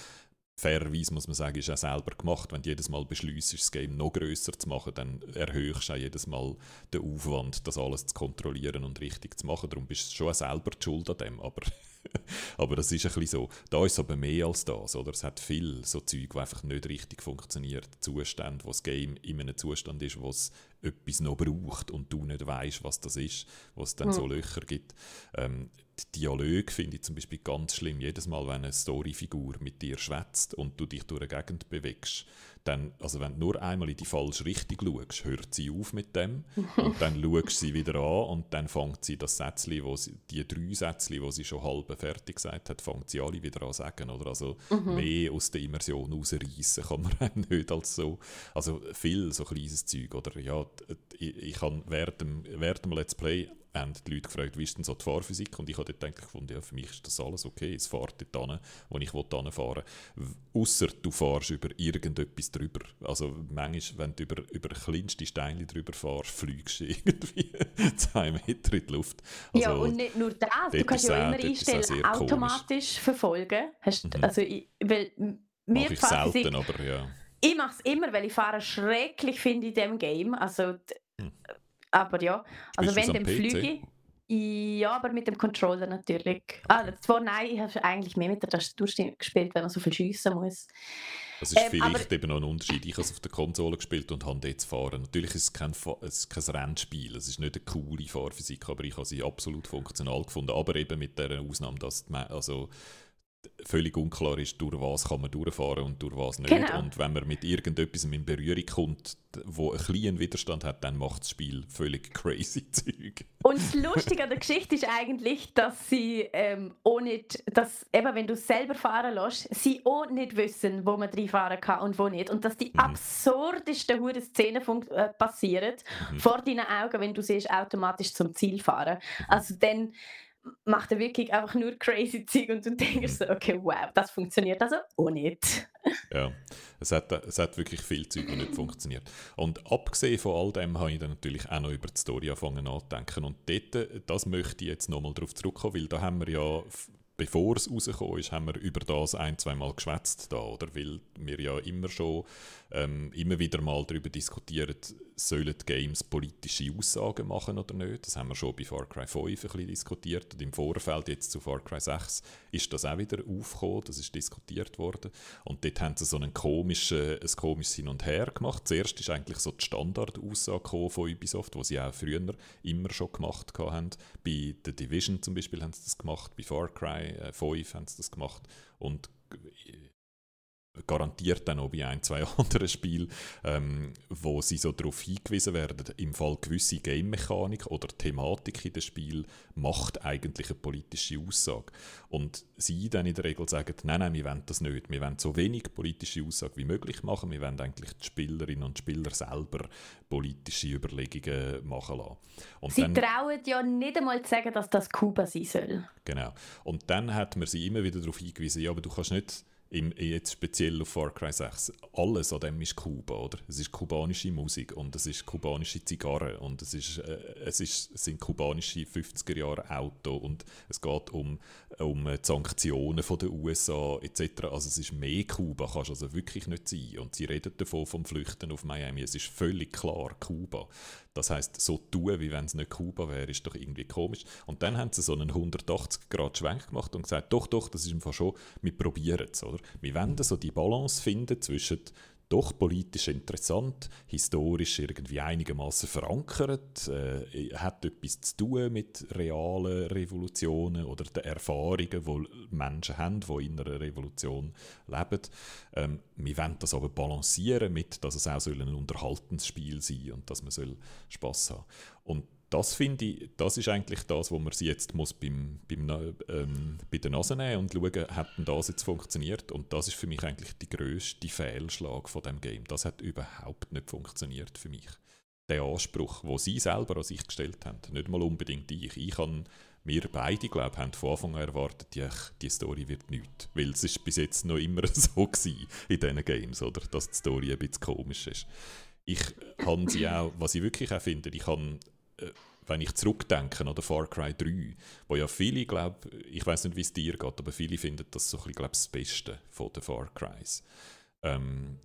fairerweise muss man sagen, ist auch selber gemacht. Wenn du jedes Mal beschließt, das Game noch größer zu machen, dann erhöhst du auch jedes Mal den Aufwand, das alles zu kontrollieren und richtig zu machen. Darum bist du schon selber die Schuld an dem. Aber, aber das ist ein bisschen so. Da ist es aber mehr als das. Oder? Es hat viel so Zeug, die einfach nicht richtig funktioniert. Zustände, wo das Game in einem Zustand ist, wo es etwas noch braucht und du nicht weißt, was das ist, wo es dann mhm. so Löcher gibt. Ähm, die Dialoge finde ich zum Beispiel ganz schlimm. Jedes Mal, wenn eine Storyfigur mit dir schwätzt und du dich durch eine Gegend bewegst, dann, also wenn du nur einmal in die falsche Richtung schaust, hört sie auf mit dem und dann schaust sie wieder an und dann fängt sie das Sätzchen, wo sie, die drei Sätzchen, die sie schon halb fertig gesagt hat, fängt sie alle wieder an zu sagen. Oder? Also mhm. mehr aus der Immersion rausreißen kann man nicht als so. Also viel so kleines Zeug. Oder ja, ich, ich habe während dem, während dem Let's Play haben die Leute gefragt, wie ist denn so die Fahrphysik? Und ich habe dort eigentlich gefunden, ja, für mich ist das alles okay, es fährt dort hin, wo ich fahren will. Ausser du fährst über irgendetwas drüber. Also manchmal, wenn du über, über kleinste Steine drüber fährst, fliegst du irgendwie zwei Meter in die Luft.
Also, ja, und nicht nur das, du kannst ja immer einstellen, automatisch komisch. verfolgen. Hast, mhm. also, ich, weil, mir
Mach ich selten, aber ja.
Ich mache es immer, weil ich fahre schrecklich finde in diesem Game. Also, hm. Aber ja, also wenn dem Flüge. Ja, aber mit dem Controller natürlich. Ah, zwar nein, ich habe eigentlich mehr mit der Tastatur gespielt, wenn man so viel schiessen muss.
Das ist ähm, vielleicht eben noch ein Unterschied. Ich habe es auf der Konsole gespielt und habe dort fahren. Natürlich ist es kein, es kein Rennspiel, es ist nicht eine coole Fahrphysik, aber ich habe sie absolut funktional gefunden. Aber eben mit der Ausnahme, dass die, also völlig unklar ist, durch was kann man durchfahren und durch was nicht. Genau. Und wenn man mit irgendetwas in Berührung kommt, wo ein kleinen Widerstand hat, dann macht das Spiel völlig crazy Zeug.
Und das Lustige an der Geschichte ist eigentlich, dass sie ähm, auch nicht, dass eben wenn du es selber fahren lässt, sie auch nicht wissen, wo man reinfahren kann und wo nicht. Und dass die mhm. absurdesten hure Szenen äh, passieren mhm. vor deinen Augen, wenn du siehst, automatisch zum Ziel fahren. Also dann macht er wirklich einfach nur crazy Zeug und du denkst so, okay, wow, das funktioniert also auch nicht.
ja, es hat, es hat wirklich viel Zeug, das nicht funktioniert. Und abgesehen von all dem habe ich dann natürlich auch noch über die Story angefangen nachzudenken und dort, das möchte ich jetzt nochmal darauf zurückkommen, weil da haben wir ja bevor es rausgekommen ist, haben wir über das ein, zwei Mal geschwätzt da, oder? Weil wir ja immer schon ähm, immer wieder mal darüber diskutieren, sollen Games politische Aussagen machen oder nicht. Das haben wir schon bei Far Cry 5 ein bisschen diskutiert. Und im Vorfeld jetzt zu Far Cry 6 ist das auch wieder aufgekommen, das ist diskutiert worden. Und dort haben sie so einen komischen, ein komisches Hin und Her gemacht. Zuerst ist eigentlich so die Standardaussage von Ubisoft, die sie auch früher immer schon gemacht haben. Bei The Division zum Beispiel haben sie das gemacht, bei Far Cry 5 äh, haben sie das gemacht. Und garantiert dann auch bei ein, zwei anderen Spielen, ähm, wo sie so darauf hingewiesen werden, im Fall gewisse Game-Mechanik oder Thematik in dem Spiel macht eigentlich eine politische Aussage. Und sie dann in der Regel sagen, nein, nein, wir wollen das nicht. Wir wollen so wenig politische Aussage wie möglich machen. Wir wollen eigentlich die Spielerinnen und Spieler selber politische Überlegungen machen lassen.
Und sie dann, trauen ja nicht einmal zu sagen, dass das Kuba sein soll.
Genau. Und dann hat man sie immer wieder darauf hingewiesen, ja, aber du kannst nicht im, jetzt speziell auf Far Cry 6, alles an dem ist Kuba, oder? Es ist kubanische Musik und es ist kubanische Zigarren und es, ist, äh, es, ist, es sind kubanische 50er Jahre Auto und es geht um, um Sanktionen von den USA etc. Also es ist mehr Kuba, kannst also wirklich nicht sein. Und sie reden davon vom Flüchten auf Miami. Es ist völlig klar Kuba. Das heißt, so tun, wie wenn es nicht Kuba wäre, ist doch irgendwie komisch. Und dann haben sie so einen 180-Grad-Schwenk gemacht und gesagt, doch, doch, das ist einfach schon, wir probieren es, oder? Wir wollen so die Balance finden zwischen doch politisch interessant, historisch irgendwie einigermaßen verankert, äh, hat etwas zu tun mit realen Revolutionen oder den Erfahrungen, die Menschen haben, die in einer Revolution leben. Ähm, wir wollen das aber balancieren mit, dass es auch ein Unterhaltensspiel sein soll und dass man soll Spaß haben Und das finde ich, das ist eigentlich das, wo man sie jetzt muss beim, beim, ähm, bei der Nase nehmen und schauen, hat denn das jetzt funktioniert? Und das ist für mich eigentlich die grösste Fehlschlag von dem Game. Das hat überhaupt nicht funktioniert für mich. Der Anspruch, wo sie selber an sich gestellt haben, nicht mal unbedingt ich. Ich habe wir beide, glaube haben von Anfang an erwartet, die, die Story wird nichts. Weil es ist bis jetzt noch immer so gewesen in diesen Games, oder? dass die Story ein bisschen komisch ist. Ich habe sie auch, was ich wirklich auch finde, ich habe wenn ich zurückdenke an Far Cry 3, wo ja viele, glaube ich weiß nicht, wie es dir geht, aber viele finden das so ein bisschen, das Beste von den Far Crys. Ähm,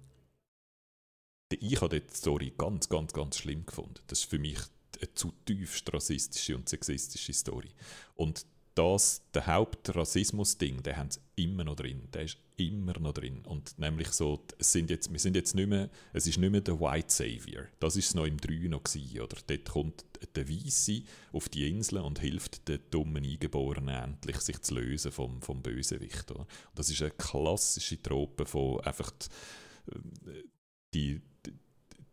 ich habe die Story ganz, ganz, ganz schlimm gefunden. Das ist für mich eine zu tiefst rassistische und sexistische Story. Und das, der Hauptrassismus-Ding, den haben sie immer noch drin. Der ist immer noch drin. Und nämlich so, es sind jetzt, wir sind jetzt nicht mehr, es ist nicht mehr der White Savior. Das ist es noch im 3 noch gewesen, oder? Dort kommt der Weiße auf die Insel und hilft den dummen Eingeborenen endlich, sich zu lösen vom, vom Bösewicht. Oder? Und das ist eine klassische Trope von einfach die, die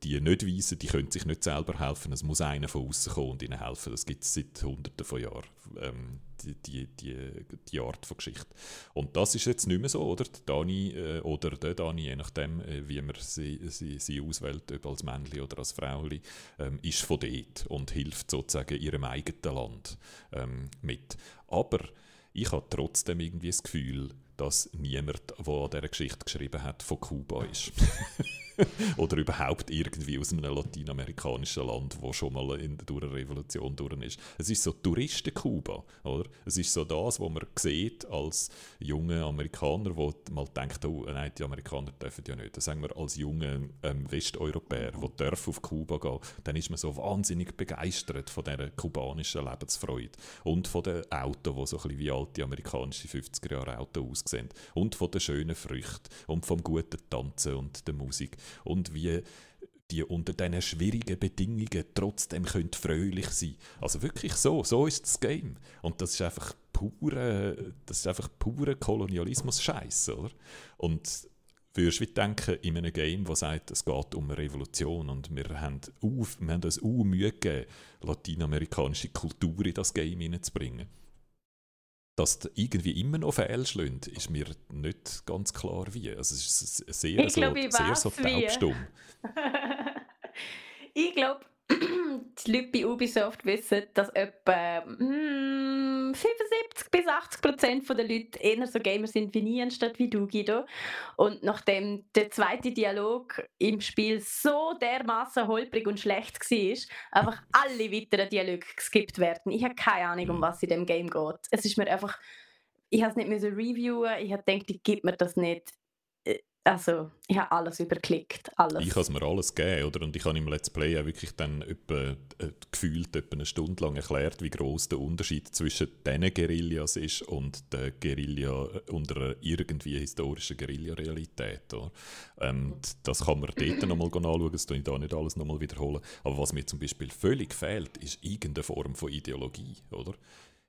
die nicht weißen, die können sich nicht selber helfen. Es muss einer von außen kommen und ihnen helfen. Das gibt es seit Hunderten von Jahren, ähm, die, die, die, die, Art von Geschichte. Und das ist jetzt nicht mehr so, oder? Die Dani äh, oder der Dani, je nachdem, äh, wie man sie, sie, sie auswählt, ob als Männli oder als Frauli, ähm, ist von dort und hilft sozusagen ihrem eigenen Land ähm, mit. Aber ich habe trotzdem irgendwie das Gefühl, dass niemand, der an dieser Geschichte geschrieben hat, von Kuba ist. oder überhaupt irgendwie aus einem lateinamerikanischen Land, wo schon mal in der durch eine Revolution durch ist. Es ist so Touristen-Kuba, oder? Es ist so das, was man sieht als junge Amerikaner, wo mal denkt, oh nein, die Amerikaner dürfen ja nicht. Das sagen wir als junge ähm, Westeuropäer, die dürfen auf Kuba gehen, dann ist man so wahnsinnig begeistert von dieser kubanischen Lebensfreude und von den Autos, die so ein bisschen wie alte amerikanische 50er Aussehen und von den schönen Früchten und vom guten Tanzen und der Musik und wie die unter diesen schwierigen Bedingungen trotzdem können fröhlich sein Also wirklich so, so ist das Game. Und das ist einfach pure, das ist einfach pure Kolonialismus-Scheiß, oder? Und würdest du denken, in einem Game, das sagt, es geht um eine Revolution und wir haben, auf, wir haben uns auch Mühe gegeben, latinamerikanische Kultur in das Game hineinzubringen dass das irgendwie immer noch fehlschlägt, ist mir nicht ganz klar wie. Also es ist sehr, ich so, glaub, ich sehr so taubstumm.
ich glaube, die Leute bei Ubisoft wissen, dass etwa mm, 75 bis 80 Prozent der Leute eher so Gamer sind wie nie, anstatt wie du, Guido. Und nachdem der zweite Dialog im Spiel so dermaßen holprig und schlecht war, einfach alle weiteren Dialoge geskippt werden. Ich habe keine Ahnung, um was in dem Game geht. Es ist mir einfach, ich habe es nicht mehr reviewen, ich habe gedacht, ich gebe mir das nicht also ich habe alles überklickt, alles.
Ich habe es mir alles gegeben, oder? Und ich habe im Let's Play auch wirklich dann etwa, äh, gefühlt etwa eine Stunde lang erklärt, wie groß der Unterschied zwischen diesen Guerillas ist und der Guerilla äh, unter einer irgendwie historischen Guerilla-Realität. Ähm, das kann man dort nochmal anschauen, das tue ich da nicht alles nochmal wiederholen. Aber was mir zum Beispiel völlig fehlt, ist irgendeine Form von Ideologie, oder?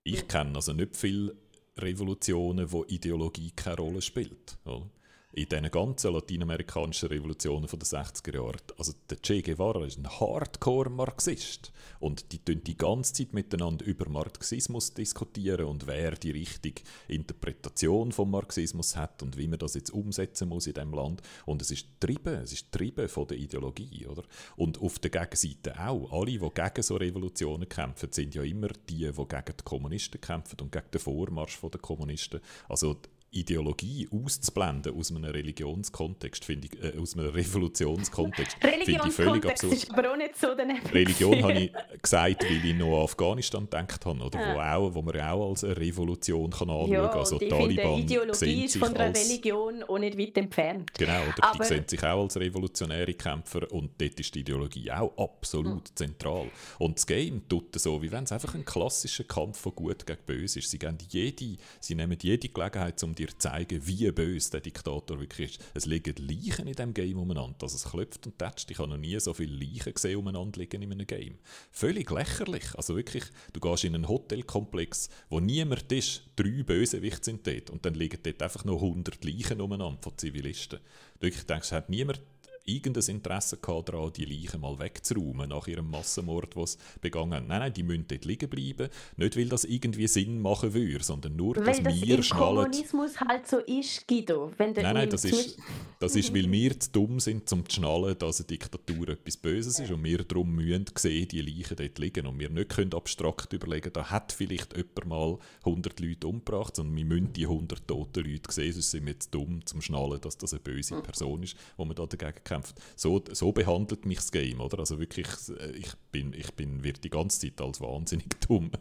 Ich kenne also nicht viele Revolutionen, wo Ideologie keine Rolle spielt. Oder? In diesen ganzen lateinamerikanischen Revolutionen der 60er Jahre. Also der Che Guevara ist ein Hardcore-Marxist und die tun die ganze Zeit miteinander über Marxismus diskutieren und wer die richtige Interpretation vom Marxismus hat und wie man das jetzt umsetzen muss in dem Land. Und es ist trieben, es ist trieben von der Ideologie, oder? Und auf der Gegenseite auch. Alle, die gegen so Revolutionen kämpfen, sind ja immer die, die gegen die Kommunisten kämpfen und gegen den Vormarsch der Kommunisten. Also Ideologie auszublenden aus einem Religionskontext, finde ich, äh, aus einem Revolutionskontext, finde ich völlig absurd.
ist aber auch nicht so daneben.
Religion habe ich gesagt, weil ich noch an Afghanistan gedacht habe, oder? Ja. Wo, auch, wo man auch als eine Revolution kann anschauen kann. Ja, also
die Taliban Ideologie ist von der Religion auch nicht weit entfernt.
Genau, oder? Aber die sehen sich auch als revolutionäre Kämpfer und dort ist die Ideologie auch absolut mhm. zentral. Und das Game tut so, wie wenn es einfach ein klassischer Kampf von Gut gegen Böse ist. Sie, jede, sie nehmen jede Gelegenheit, um die dir zeigen, wie böse der Diktator wirklich ist. Es liegen Leichen in diesem Game umeinander. Also es klopft und tätscht. Ich habe noch nie so viele Leichen gesehen umeinander liegen in einem Game. Völlig lächerlich. Also wirklich, du gehst in einen Hotelkomplex, wo niemand ist, drei Bösewichte sind dort und dann liegen dort einfach noch 100 Leichen umeinander von Zivilisten. Du wirklich denkst, hat niemand irgendein Interesse daran, die Leichen mal wegzuräumen nach ihrem Massenmord, sie begangen haben. Nein, nein, die müssen dort liegen bleiben. Nicht, weil das irgendwie Sinn machen würde, sondern nur, weil dass
das
wir
schnallen... Kommunismus halt so ist, Guido.
Wenn nein, nein, das ist, das ist, weil wir zu dumm sind, um zu schnallen, dass eine Diktatur etwas Böses ist und wir darum müssen sehen, die Leichen dort liegen und wir nicht können abstrakt überlegen, da hat vielleicht jemand mal 100 Leute umgebracht, sondern wir müssen die 100 toten Leute sehen, sonst sind wir zu dumm, zum schnallen, dass das eine böse hm. Person ist, wo man da dagegen kämpft. So, so behandelt mich das Game, oder? Also wirklich, äh, ich bin, ich bin, wird die ganze Zeit als wahnsinnig dumm,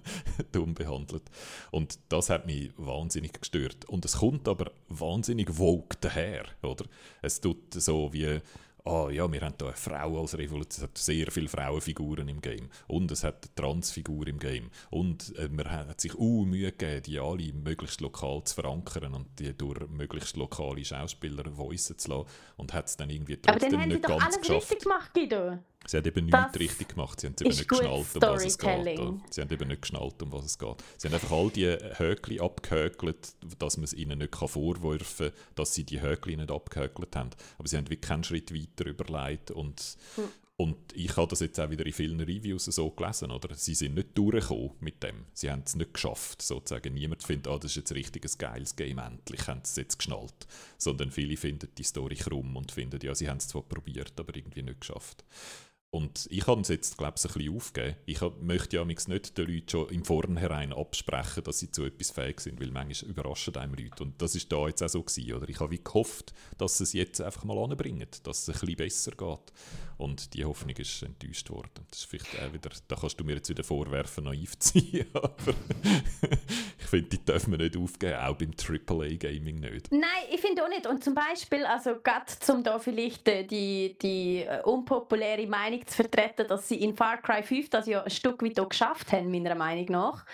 dumm behandelt. Und das hat mich wahnsinnig gestört. Und es kommt aber wahnsinnig vogue daher, oder? Es tut so wie ah ja, wir haben hier eine Frau als Revolution, es hat sehr viele Frauenfiguren im Game und es hat eine Transfigur im Game und äh, man hat sich uh, Mühe gegeben, die alle möglichst lokal zu verankern und die durch möglichst lokale Schauspieler voicen zu lassen und hat es dann irgendwie trotzdem
Aber dann
nicht
haben
ganz
alles
geschafft.
richtig gemacht, Guido.
Sie haben eben nichts richtig gemacht. Sie haben eben nicht geschnallt, um was es geht. Sie haben eben nicht geschnallt, um was es geht. Sie haben einfach all die Höckli abgehökelt, dass man es ihnen nicht vorwerfen kann, dass sie die Höckli nicht abgehökelt haben. Aber sie haben wirklich keinen Schritt weiter überlegt und hm. Und ich habe das jetzt auch wieder in vielen Reviews so gelesen, oder? Sie sind nicht durchgekommen mit dem. Sie haben es nicht geschafft, sozusagen. Niemand findet, ah, das ist jetzt richtig ein geiles Game, endlich haben sie es jetzt geschnallt. Sondern viele finden die Story krumm und finden, ja, sie haben es zwar probiert, aber irgendwie nicht geschafft. Und ich habe es jetzt, glaube ich, ein bisschen aufgegeben. Ich möchte ja nicht den Leuten schon im Vornherein absprechen, dass sie zu etwas fähig sind, weil manchmal überraschen einem Leute. Und das ist da jetzt auch so gewesen, oder? Ich habe wie gehofft, dass sie es jetzt einfach mal anbringen, dass es ein bisschen besser geht. Und die Hoffnung ist enttäuscht worden. Das ist vielleicht auch wieder, da kannst du mir jetzt wieder vorwerfen, naiv zu sein, aber ich finde, die dürfen wir nicht aufgeben, auch beim AAA-Gaming nicht.
Nein, ich finde auch nicht. Und zum Beispiel, also gerade zum da vielleicht äh, die, die äh, unpopuläre Meinung zu vertreten, dass sie in Far Cry 5 das ja ein Stück weit auch geschafft haben, meiner Meinung nach.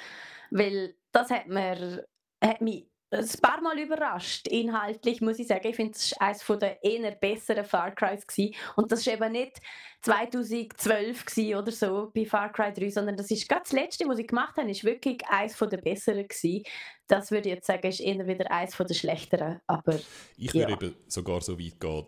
Weil das hat, mir, hat mich ein paar Mal überrascht, inhaltlich, muss ich sagen. Ich finde, es war eines der eher besseren Far Crys. Gewesen. Und das war eben nicht 2012 oder so bei Far Cry 3, sondern das ist ganz das Letzte, was ich gemacht habe, ist wirklich eines der besseren gewesen. Das würde ich jetzt sagen, ist eher wieder eines der schlechteren. Aber,
ich würde eben sogar so weit gehen,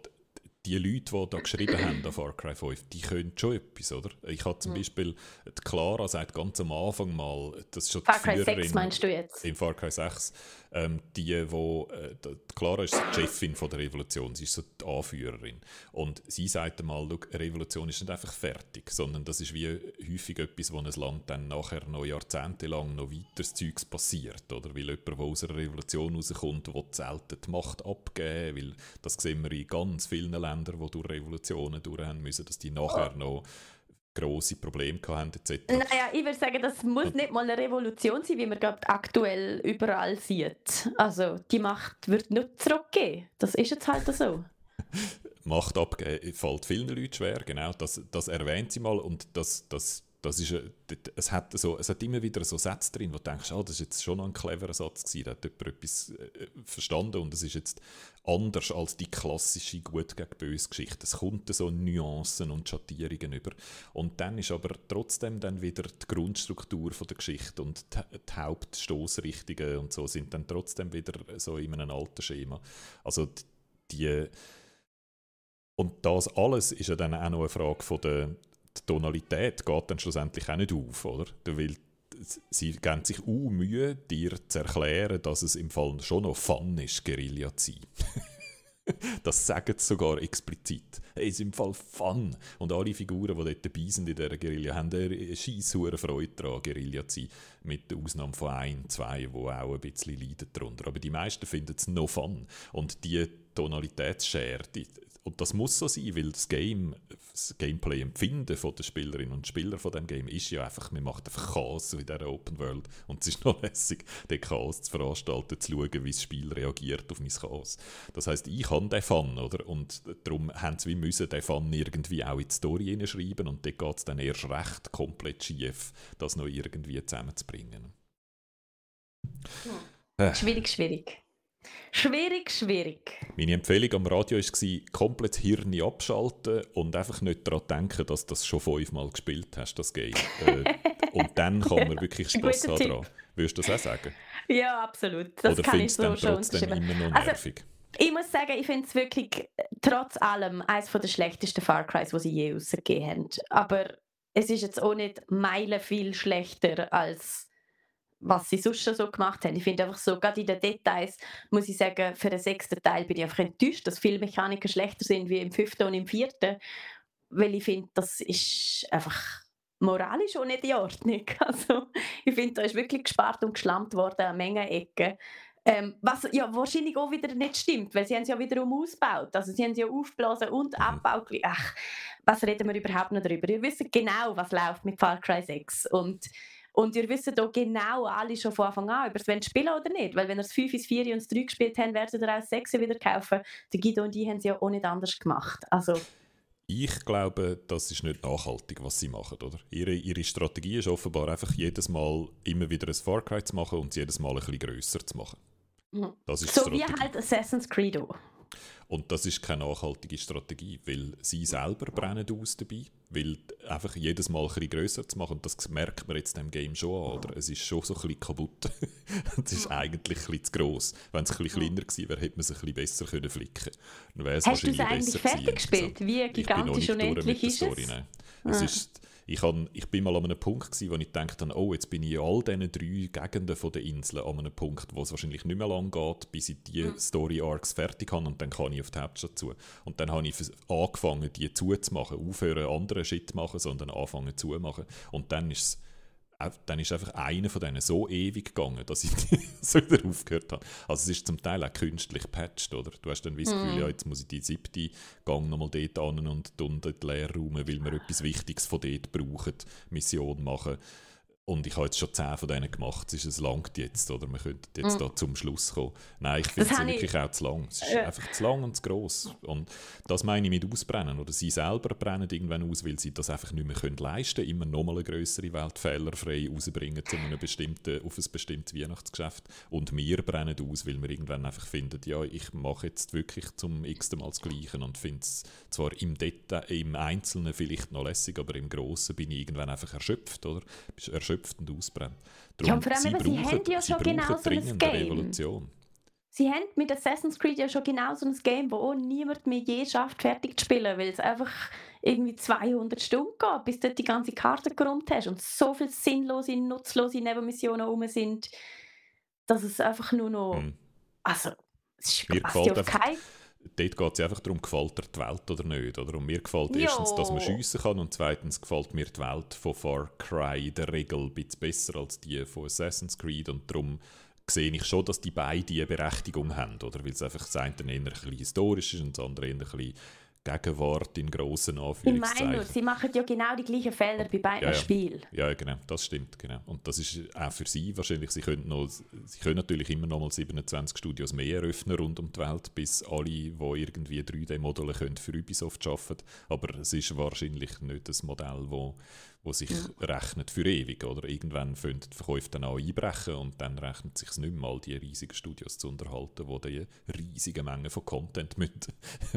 die Leute, die da geschrieben haben an Far Cry 5, die können schon etwas, oder? Ich habe zum mhm. Beispiel, die Clara sagt ganz am Anfang mal, das ist schon
Far Cry 6 meinst du jetzt?
In Far Cry 6, ähm, die, wo, äh, die Clara ist die Chefin von der Revolution, sie ist so die Anführerin. Und sie sagt einmal, eine Revolution ist nicht einfach fertig, sondern das ist wie häufig etwas, wo ein Land dann nachher noch jahrzehntelang noch weiteres Zeugs passiert, oder? Weil jemand, der aus einer Revolution rauskommt, will selten die Macht abgeben, weil das sehen wir in ganz vielen Ländern, Länder, die durch Revolutionen durch haben müssen, dass die nachher noch grosse Probleme hatten etc.
Naja, ich würde sagen, das muss nicht mal eine Revolution sein, wie man gerade aktuell überall sieht. Also die Macht wird nicht zurückgehen. Das ist jetzt halt so.
Macht abgeben fällt vielen Leuten schwer, genau, das, das erwähnt sie mal und das, das das ist, es, hat so, es hat immer wieder so Sätze drin, wo du denkst, oh, das ist jetzt schon noch ein cleverer Satz gewesen, da hat jemand etwas äh, verstanden und es ist jetzt anders als die klassische gut gegen böse Geschichte. Es kommt so Nuancen und Schattierungen über und dann ist aber trotzdem dann wieder die Grundstruktur von der Geschichte und die, die Hauptstoßrichtungen und so sind dann trotzdem wieder so in einem alten Schema. Also die und das alles ist ja dann auch noch eine Frage von der die Tonalität geht dann schlussendlich auch nicht auf, oder? Weil sie geben sich auch Mühe, dir zu erklären, dass es im Fall schon noch Fun ist, Guerilla zu sein. das sagen sie sogar explizit. Es ist im Fall Fun. Und alle Figuren, die dort dabei sind in dieser Guerilla, haben eine scheisshure Freude daran, Guerilla zu sein. Mit der Ausnahme von ein, zwei, die auch ein bisschen leiden darunter. Aber die meisten finden es noch Fun. Und die Tonalitätsschere, die, und das muss so sein, weil das Game, das Gameplay-Empfinden der Spielerinnen und Spieler von dem Game ist ja einfach, man macht einfach Chaos in dieser Open World und es ist noch lässig, den Chaos zu veranstalten, zu schauen, wie das Spiel reagiert auf mein Chaos. Das heißt, ich habe den Fun, oder? Und darum haben sie wie müssen den Fun irgendwie auch in die Story hineinschreiben und dort geht es dann erst recht komplett schief, das noch irgendwie zusammenzubringen.
Hm. Äh. Schwierig, schwierig. Schwierig, schwierig.
Meine Empfehlung am Radio war, komplett Hirn abschalten und einfach nicht daran denken, dass du das schon fünfmal gespielt hast, das Game. äh, und dann kann man wirklich Spaß haben daran. Würdest du das auch sagen?
Ja, absolut. Das
Oder findest du dann trotzdem immer noch also, nervig? Also,
ich muss sagen, ich finde es wirklich trotz allem eines der schlechtesten Far Crys, die sie je rausgegeben haben. Aber es ist jetzt auch nicht meilen viel schlechter als was sie sonst schon so gemacht haben. Ich finde einfach so, gerade in den Details, muss ich sagen, für den sechsten Teil bin ich einfach enttäuscht, dass viele Mechaniker schlechter sind wie im fünften und im vierten, weil ich finde, das ist einfach moralisch auch nicht in Ordnung. Also, ich finde, da ist wirklich gespart und geschlampt worden an Menge Ecken. Ähm, was ja wahrscheinlich auch wieder nicht stimmt, weil sie haben es ja wiederum ausgebaut. Also sie haben es ja aufgeblasen und mhm. abgebaut. Ach, was reden wir überhaupt noch darüber? Wir wissen genau, was läuft mit Far Cry 6 und und ihr wisst auch genau alle schon von Anfang an, ob ihr es spielen oder nicht. Weil wenn ihr das 5 ins 4 und das 3 gespielt habt, werdet ihr auch das 6 wieder kaufen. Der Guido und die haben es ja auch nicht anders gemacht. Also,
ich glaube, das ist nicht nachhaltig, was sie machen, oder? Ihre, ihre Strategie ist offenbar einfach jedes Mal immer wieder ein Far Cry zu machen und es jedes Mal ein bisschen grösser zu machen.
Mhm. Das ist so wie halt Assassin's Creed auch.
Und das ist keine nachhaltige Strategie, weil sie selber brennen aus dabei, weil einfach jedes Mal ein bisschen grösser zu machen, und das merkt man jetzt im Game schon an, oder? Es ist schon so ein bisschen kaputt. es ist eigentlich ein bisschen zu gross. Wenn es ein bisschen kleiner gewesen wäre, hätte man es ein bisschen besser können flicken können.
Hast du es eigentlich fertig gespielt? Wie gigantisch und endlich ist
es? Es ist ich, hab, ich bin mal an einem Punkt gewesen, wo ich dachte, oh, jetzt bin ich in all diesen drei Gegenden von der Insel an einem Punkt, wo es wahrscheinlich nicht mehr lang geht, bis ich die mhm. Story Arcs fertig habe und dann kann ich auf die Hauptstadt zu. Und dann habe ich angefangen, die zuzumachen, aufhören, andere Shit machen, sondern anfangen zu machen. Und dann ist es dann ist einfach einer von denen so ewig gegangen, dass ich so wieder aufgehört habe. Also es ist zum Teil auch künstlich gepatcht, oder? Du hast dann das Gefühl, mm. ja, jetzt muss ich die siebte Gang nochmal dort an und unten den Leerraum, weil wir etwas Wichtiges von dort brauchen, Mission machen. Und ich habe jetzt schon zehn von denen gemacht. Es ist es langt jetzt, oder? Wir könnten jetzt mm. da zum Schluss kommen. Nein, ich finde es wirklich auch zu lang. Es ist ja. einfach zu lang und zu gross. Und das meine ich mit Ausbrennen. Oder sie selber brennen irgendwann aus, weil sie das einfach nicht mehr können leisten können, immer nochmal eine größere Welt fehlerfrei rausbringen zu einem bestimmten, auf ein bestimmtes Weihnachtsgeschäft. Und wir brennen aus, weil wir irgendwann einfach finden, ja, ich mache jetzt wirklich zum x-ten Mal das Gleiche und finde es zwar im Detail, im Einzelnen vielleicht noch lässig, aber im Grossen bin ich irgendwann einfach erschöpft, oder? Bist erschöpft erschöpft und ausbrennt.
Darum, ja, und vor allem, sie, brauchen, sie haben ja schon genau so ein Game.
Revolution.
Sie haben mit Assassin's Creed ja schon genau so ein Game, wo auch niemand mehr je schafft, fertig zu spielen, weil es einfach irgendwie 200 Stunden geht, bis du die ganze Karte geräumt hast und so viele sinnlose, nutzlose Nebenmissionen rum sind, dass es einfach nur noch... Hm. Also, es ist
Mir gefällt auf kein dort geht es einfach darum, gefällt dir die Welt oder nicht. Oder? Und mir gefällt jo. erstens, dass man schiessen kann und zweitens gefällt mir die Welt von Far Cry in der Regel ein bisschen besser als die von Assassin's Creed und darum sehe ich schon, dass die beiden eine Berechtigung haben, oder? weil es einfach das eine eher ein bisschen historisch ist und das andere eher ein bisschen Gegenwart in grossen
Ich
Anführungszeichen.
meine nur, sie machen ja genau die gleichen Fehler bei beiden
Ja, ja.
Spielen.
Ja, genau, das stimmt, genau. Und das ist auch für sie wahrscheinlich, sie können, noch, sie können natürlich immer noch mal 27 Studios mehr eröffnen rund um die Welt, bis alle, die irgendwie 3D-Modelle können, für Ubisoft arbeiten. Aber es ist wahrscheinlich nicht das Modell, wo, wo sich rechnet für ewig. Oder irgendwann fangen die Verkäufe dann auch einbrechen und dann rechnet es sich nicht mehr, all die riesigen Studios zu unterhalten, die die riesige Menge von Content müssen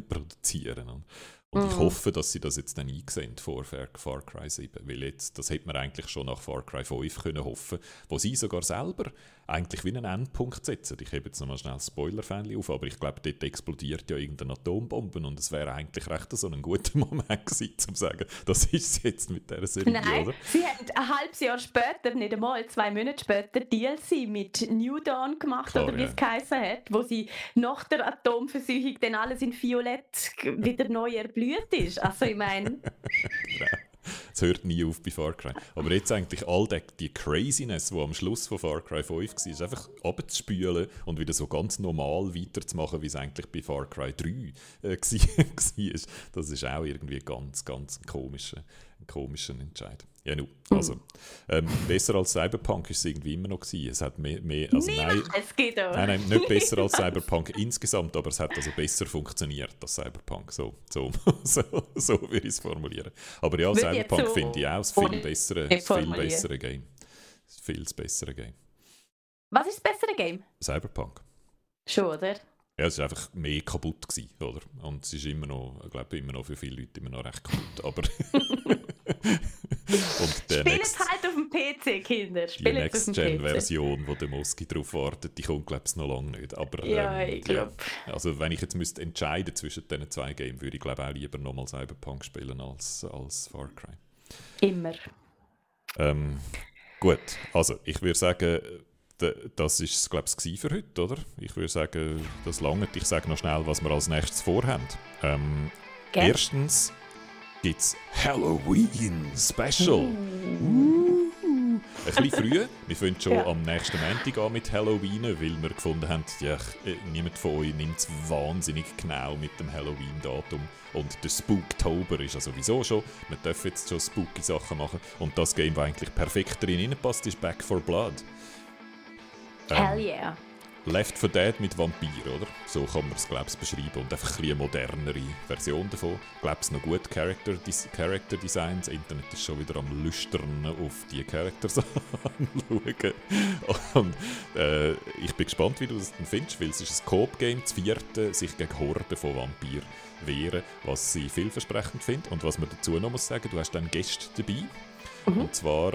produzieren. Und ich
Mhm.
hoffe, dass sie das jetzt dann einsehen vor Far, Far Cry 7. Weil jetzt, das hätte man eigentlich schon nach Far Cry 5 können hoffen wo sie sogar selber eigentlich wie einen Endpunkt setzen. Ich habe jetzt nochmal schnell das Spoiler-Fan auf, aber ich glaube, dort explodiert ja irgendeine Atombombe und es wäre eigentlich recht so ein guter Moment gewesen, um zu sagen, das ist es jetzt mit dieser Serie,
Nein,
oder?
sie haben ein halbes Jahr später, nicht einmal zwei Monate später, DLC mit New Dawn gemacht,
Klar,
oder wie
ja.
es geheißen hat, wo sie nach der Atomversuchung dann alles in Violett wieder neu erblüht ist. Also ich meine,
Es hört nie auf bei Far Cry. Aber jetzt eigentlich all die, die Craziness, die am Schluss von Far Cry 5 war, einfach abzuspülen und wieder so ganz normal weiterzumachen, wie es eigentlich bei Far Cry 3 äh, war. Das ist auch irgendwie ganz, ganz ein komischer, ein Entscheid. Ja, nu. Also, ähm, besser als Cyberpunk ist es irgendwie immer noch gewesen. Es hat mehr, mehr also nein,
niemals geht auch.
Nein, nein, nicht besser als Cyberpunk insgesamt, aber es hat also besser funktioniert als Cyberpunk. So, so, so, so würde ich es formulieren. Aber ja,
jetzt
Cyberpunk
so
finde ich auch ein viel bessere, viel bessere Game. Viel das bessere Game.
Was ist das bessere Game?
Cyberpunk.
Schon, oder?
Ja, es war einfach mehr kaputt, gewesen, oder? Und es ist immer noch, ich glaube, immer noch für viele Leute immer noch recht kaputt. Aber. Und der
Spielt
nächste.
halt auf dem PC, Kinder.
Die
Spielt PC.
Next-Gen-Version, wo der Moski drauf wartet, die kommt, glaube ich, noch lange nicht. Aber,
Ja,
ähm,
ich glaube.
Also wenn ich jetzt müsste entscheiden zwischen diesen zwei Games, würde ich glaube auch lieber nochmal Cyberpunk spielen als, als Far Cry.
Immer.
Ähm, gut, also ich würde sagen, das ist es glaube ich für heute, oder? Ich würde sagen, das lange. Ich sage noch schnell, was wir als nächstes vorhaben. Ähm, erstens gibt es Halloween Special.
Uh.
Ein bisschen früh. Wir fangen schon
Ja.
am nächsten Montag an mit Halloween, weil wir gefunden haben, ja, äh, niemand von euch nimmt es wahnsinnig genau mit dem Halloween-Datum. Und der Spooktober ist ja sowieso schon. Wir dürfen jetzt schon spooky Sachen machen. Und das Game, das eigentlich perfekt drin passt, ist Back for Blood. Ähm,
Hell yeah.
Left 4 Dead mit Vampir, oder? So kann man es, glaube ich, beschreiben. Und einfach ein eine modernere Version davon. Ich glaube, es noch gut Character, Character Design. Das Internet ist schon wieder am Lüstern auf die Characters anschauen. Und äh, ich bin gespannt, wie du das dann findest, weil es ist ein Coop-Game, das vierte, sich gegen Horden von Vampir wehren, was ich vielversprechend finde. Und was man dazu noch muss sagen, du hast dann Gäste dabei. Und zwar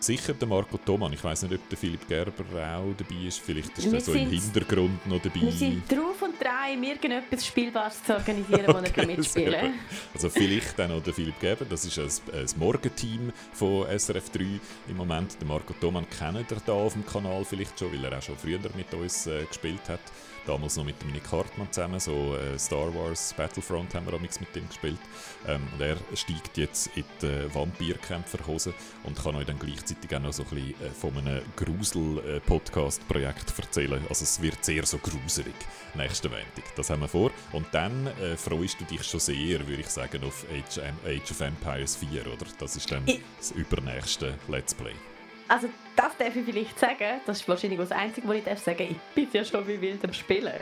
sicher der Marco Thoman. Ich weiß nicht, ob der Philipp Gerber auch dabei ist. Vielleicht ist
Wir
er so im Hintergrund noch dabei.
Wir sind drauf und dran, irgendetwas Spielbares zu organisieren, wo er
Okay,
mitspielen
sehr
kann.
Also vielleicht dann noch der Philipp Gerber. Das ist ein, ein Morgenteam von SRF 3 im Moment. Der Marco Thoman kennt ihr da auf dem Kanal vielleicht schon, weil er auch schon früher mit uns äh, gespielt hat. Damals noch mit Nick Hartmann zusammen, so äh, Star Wars Battlefront haben wir auch mit ihm gespielt. Ähm, und er steigt jetzt in die äh, Vampirkämpferhose und kann euch dann gleichzeitig auch noch so ein bisschen äh, von einem Grusel-Podcast-Projekt erzählen. Also es wird sehr so gruselig nächsten Montag. Das haben wir vor. Und dann äh, freust du dich schon sehr, würde ich sagen, auf Age, Age of Empires 4, oder? Das ist dann
Ich-
das übernächste Let's Play.
Also, das darf ich vielleicht sagen. Das ist wahrscheinlich das Einzige, was ich darf sagen. Ich bin ja schon wie wild am Spielen.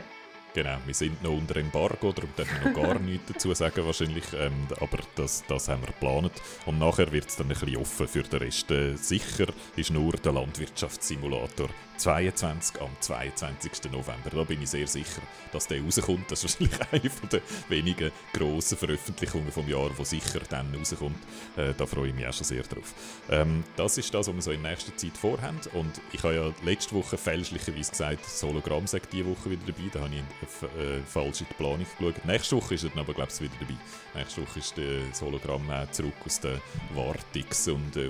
Genau, wir sind noch unter Embargo, darum dürfen wir noch gar nichts dazu sagen wahrscheinlich, ähm, aber das, das haben wir geplant. Und nachher wird es dann ein bisschen offen für den Rest. Äh, sicher ist nur der Landwirtschaftssimulator 22 am 22. November. Da bin ich sehr sicher, dass der rauskommt. Das ist wahrscheinlich eine der wenigen grossen Veröffentlichungen vom Jahr, die sicher dann rauskommt. Äh, da freue ich mich auch schon sehr drauf. Ähm, das ist das, was wir so in nächster Zeit vorhaben. Und ich habe ja letzte Woche fälschlicherweise gesagt, das Hologramm sagt diese Woche wieder dabei. Da habe ich äh, falsch in die Planung geschaut. Nächste Woche ist er dann aber, glaube ich, wieder dabei nächste Woche ist äh, das Hologramm äh, zurück aus den Wartungs- und äh,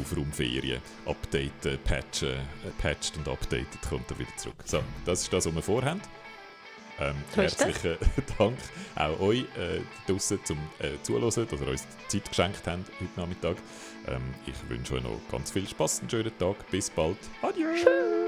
Aufraumferien. Updaten, patchen, patched und updated kommt er wieder zurück. So, das ist das, was wir vorhaben. Ähm, herzlichen Dank auch euch äh, draußen zum äh, Zuhören, dass ihr uns Zeit geschenkt habt heute Nachmittag. Ähm, ich wünsche euch noch ganz viel Spaß, einen schönen Tag. Bis bald. Adieu. Tschüss.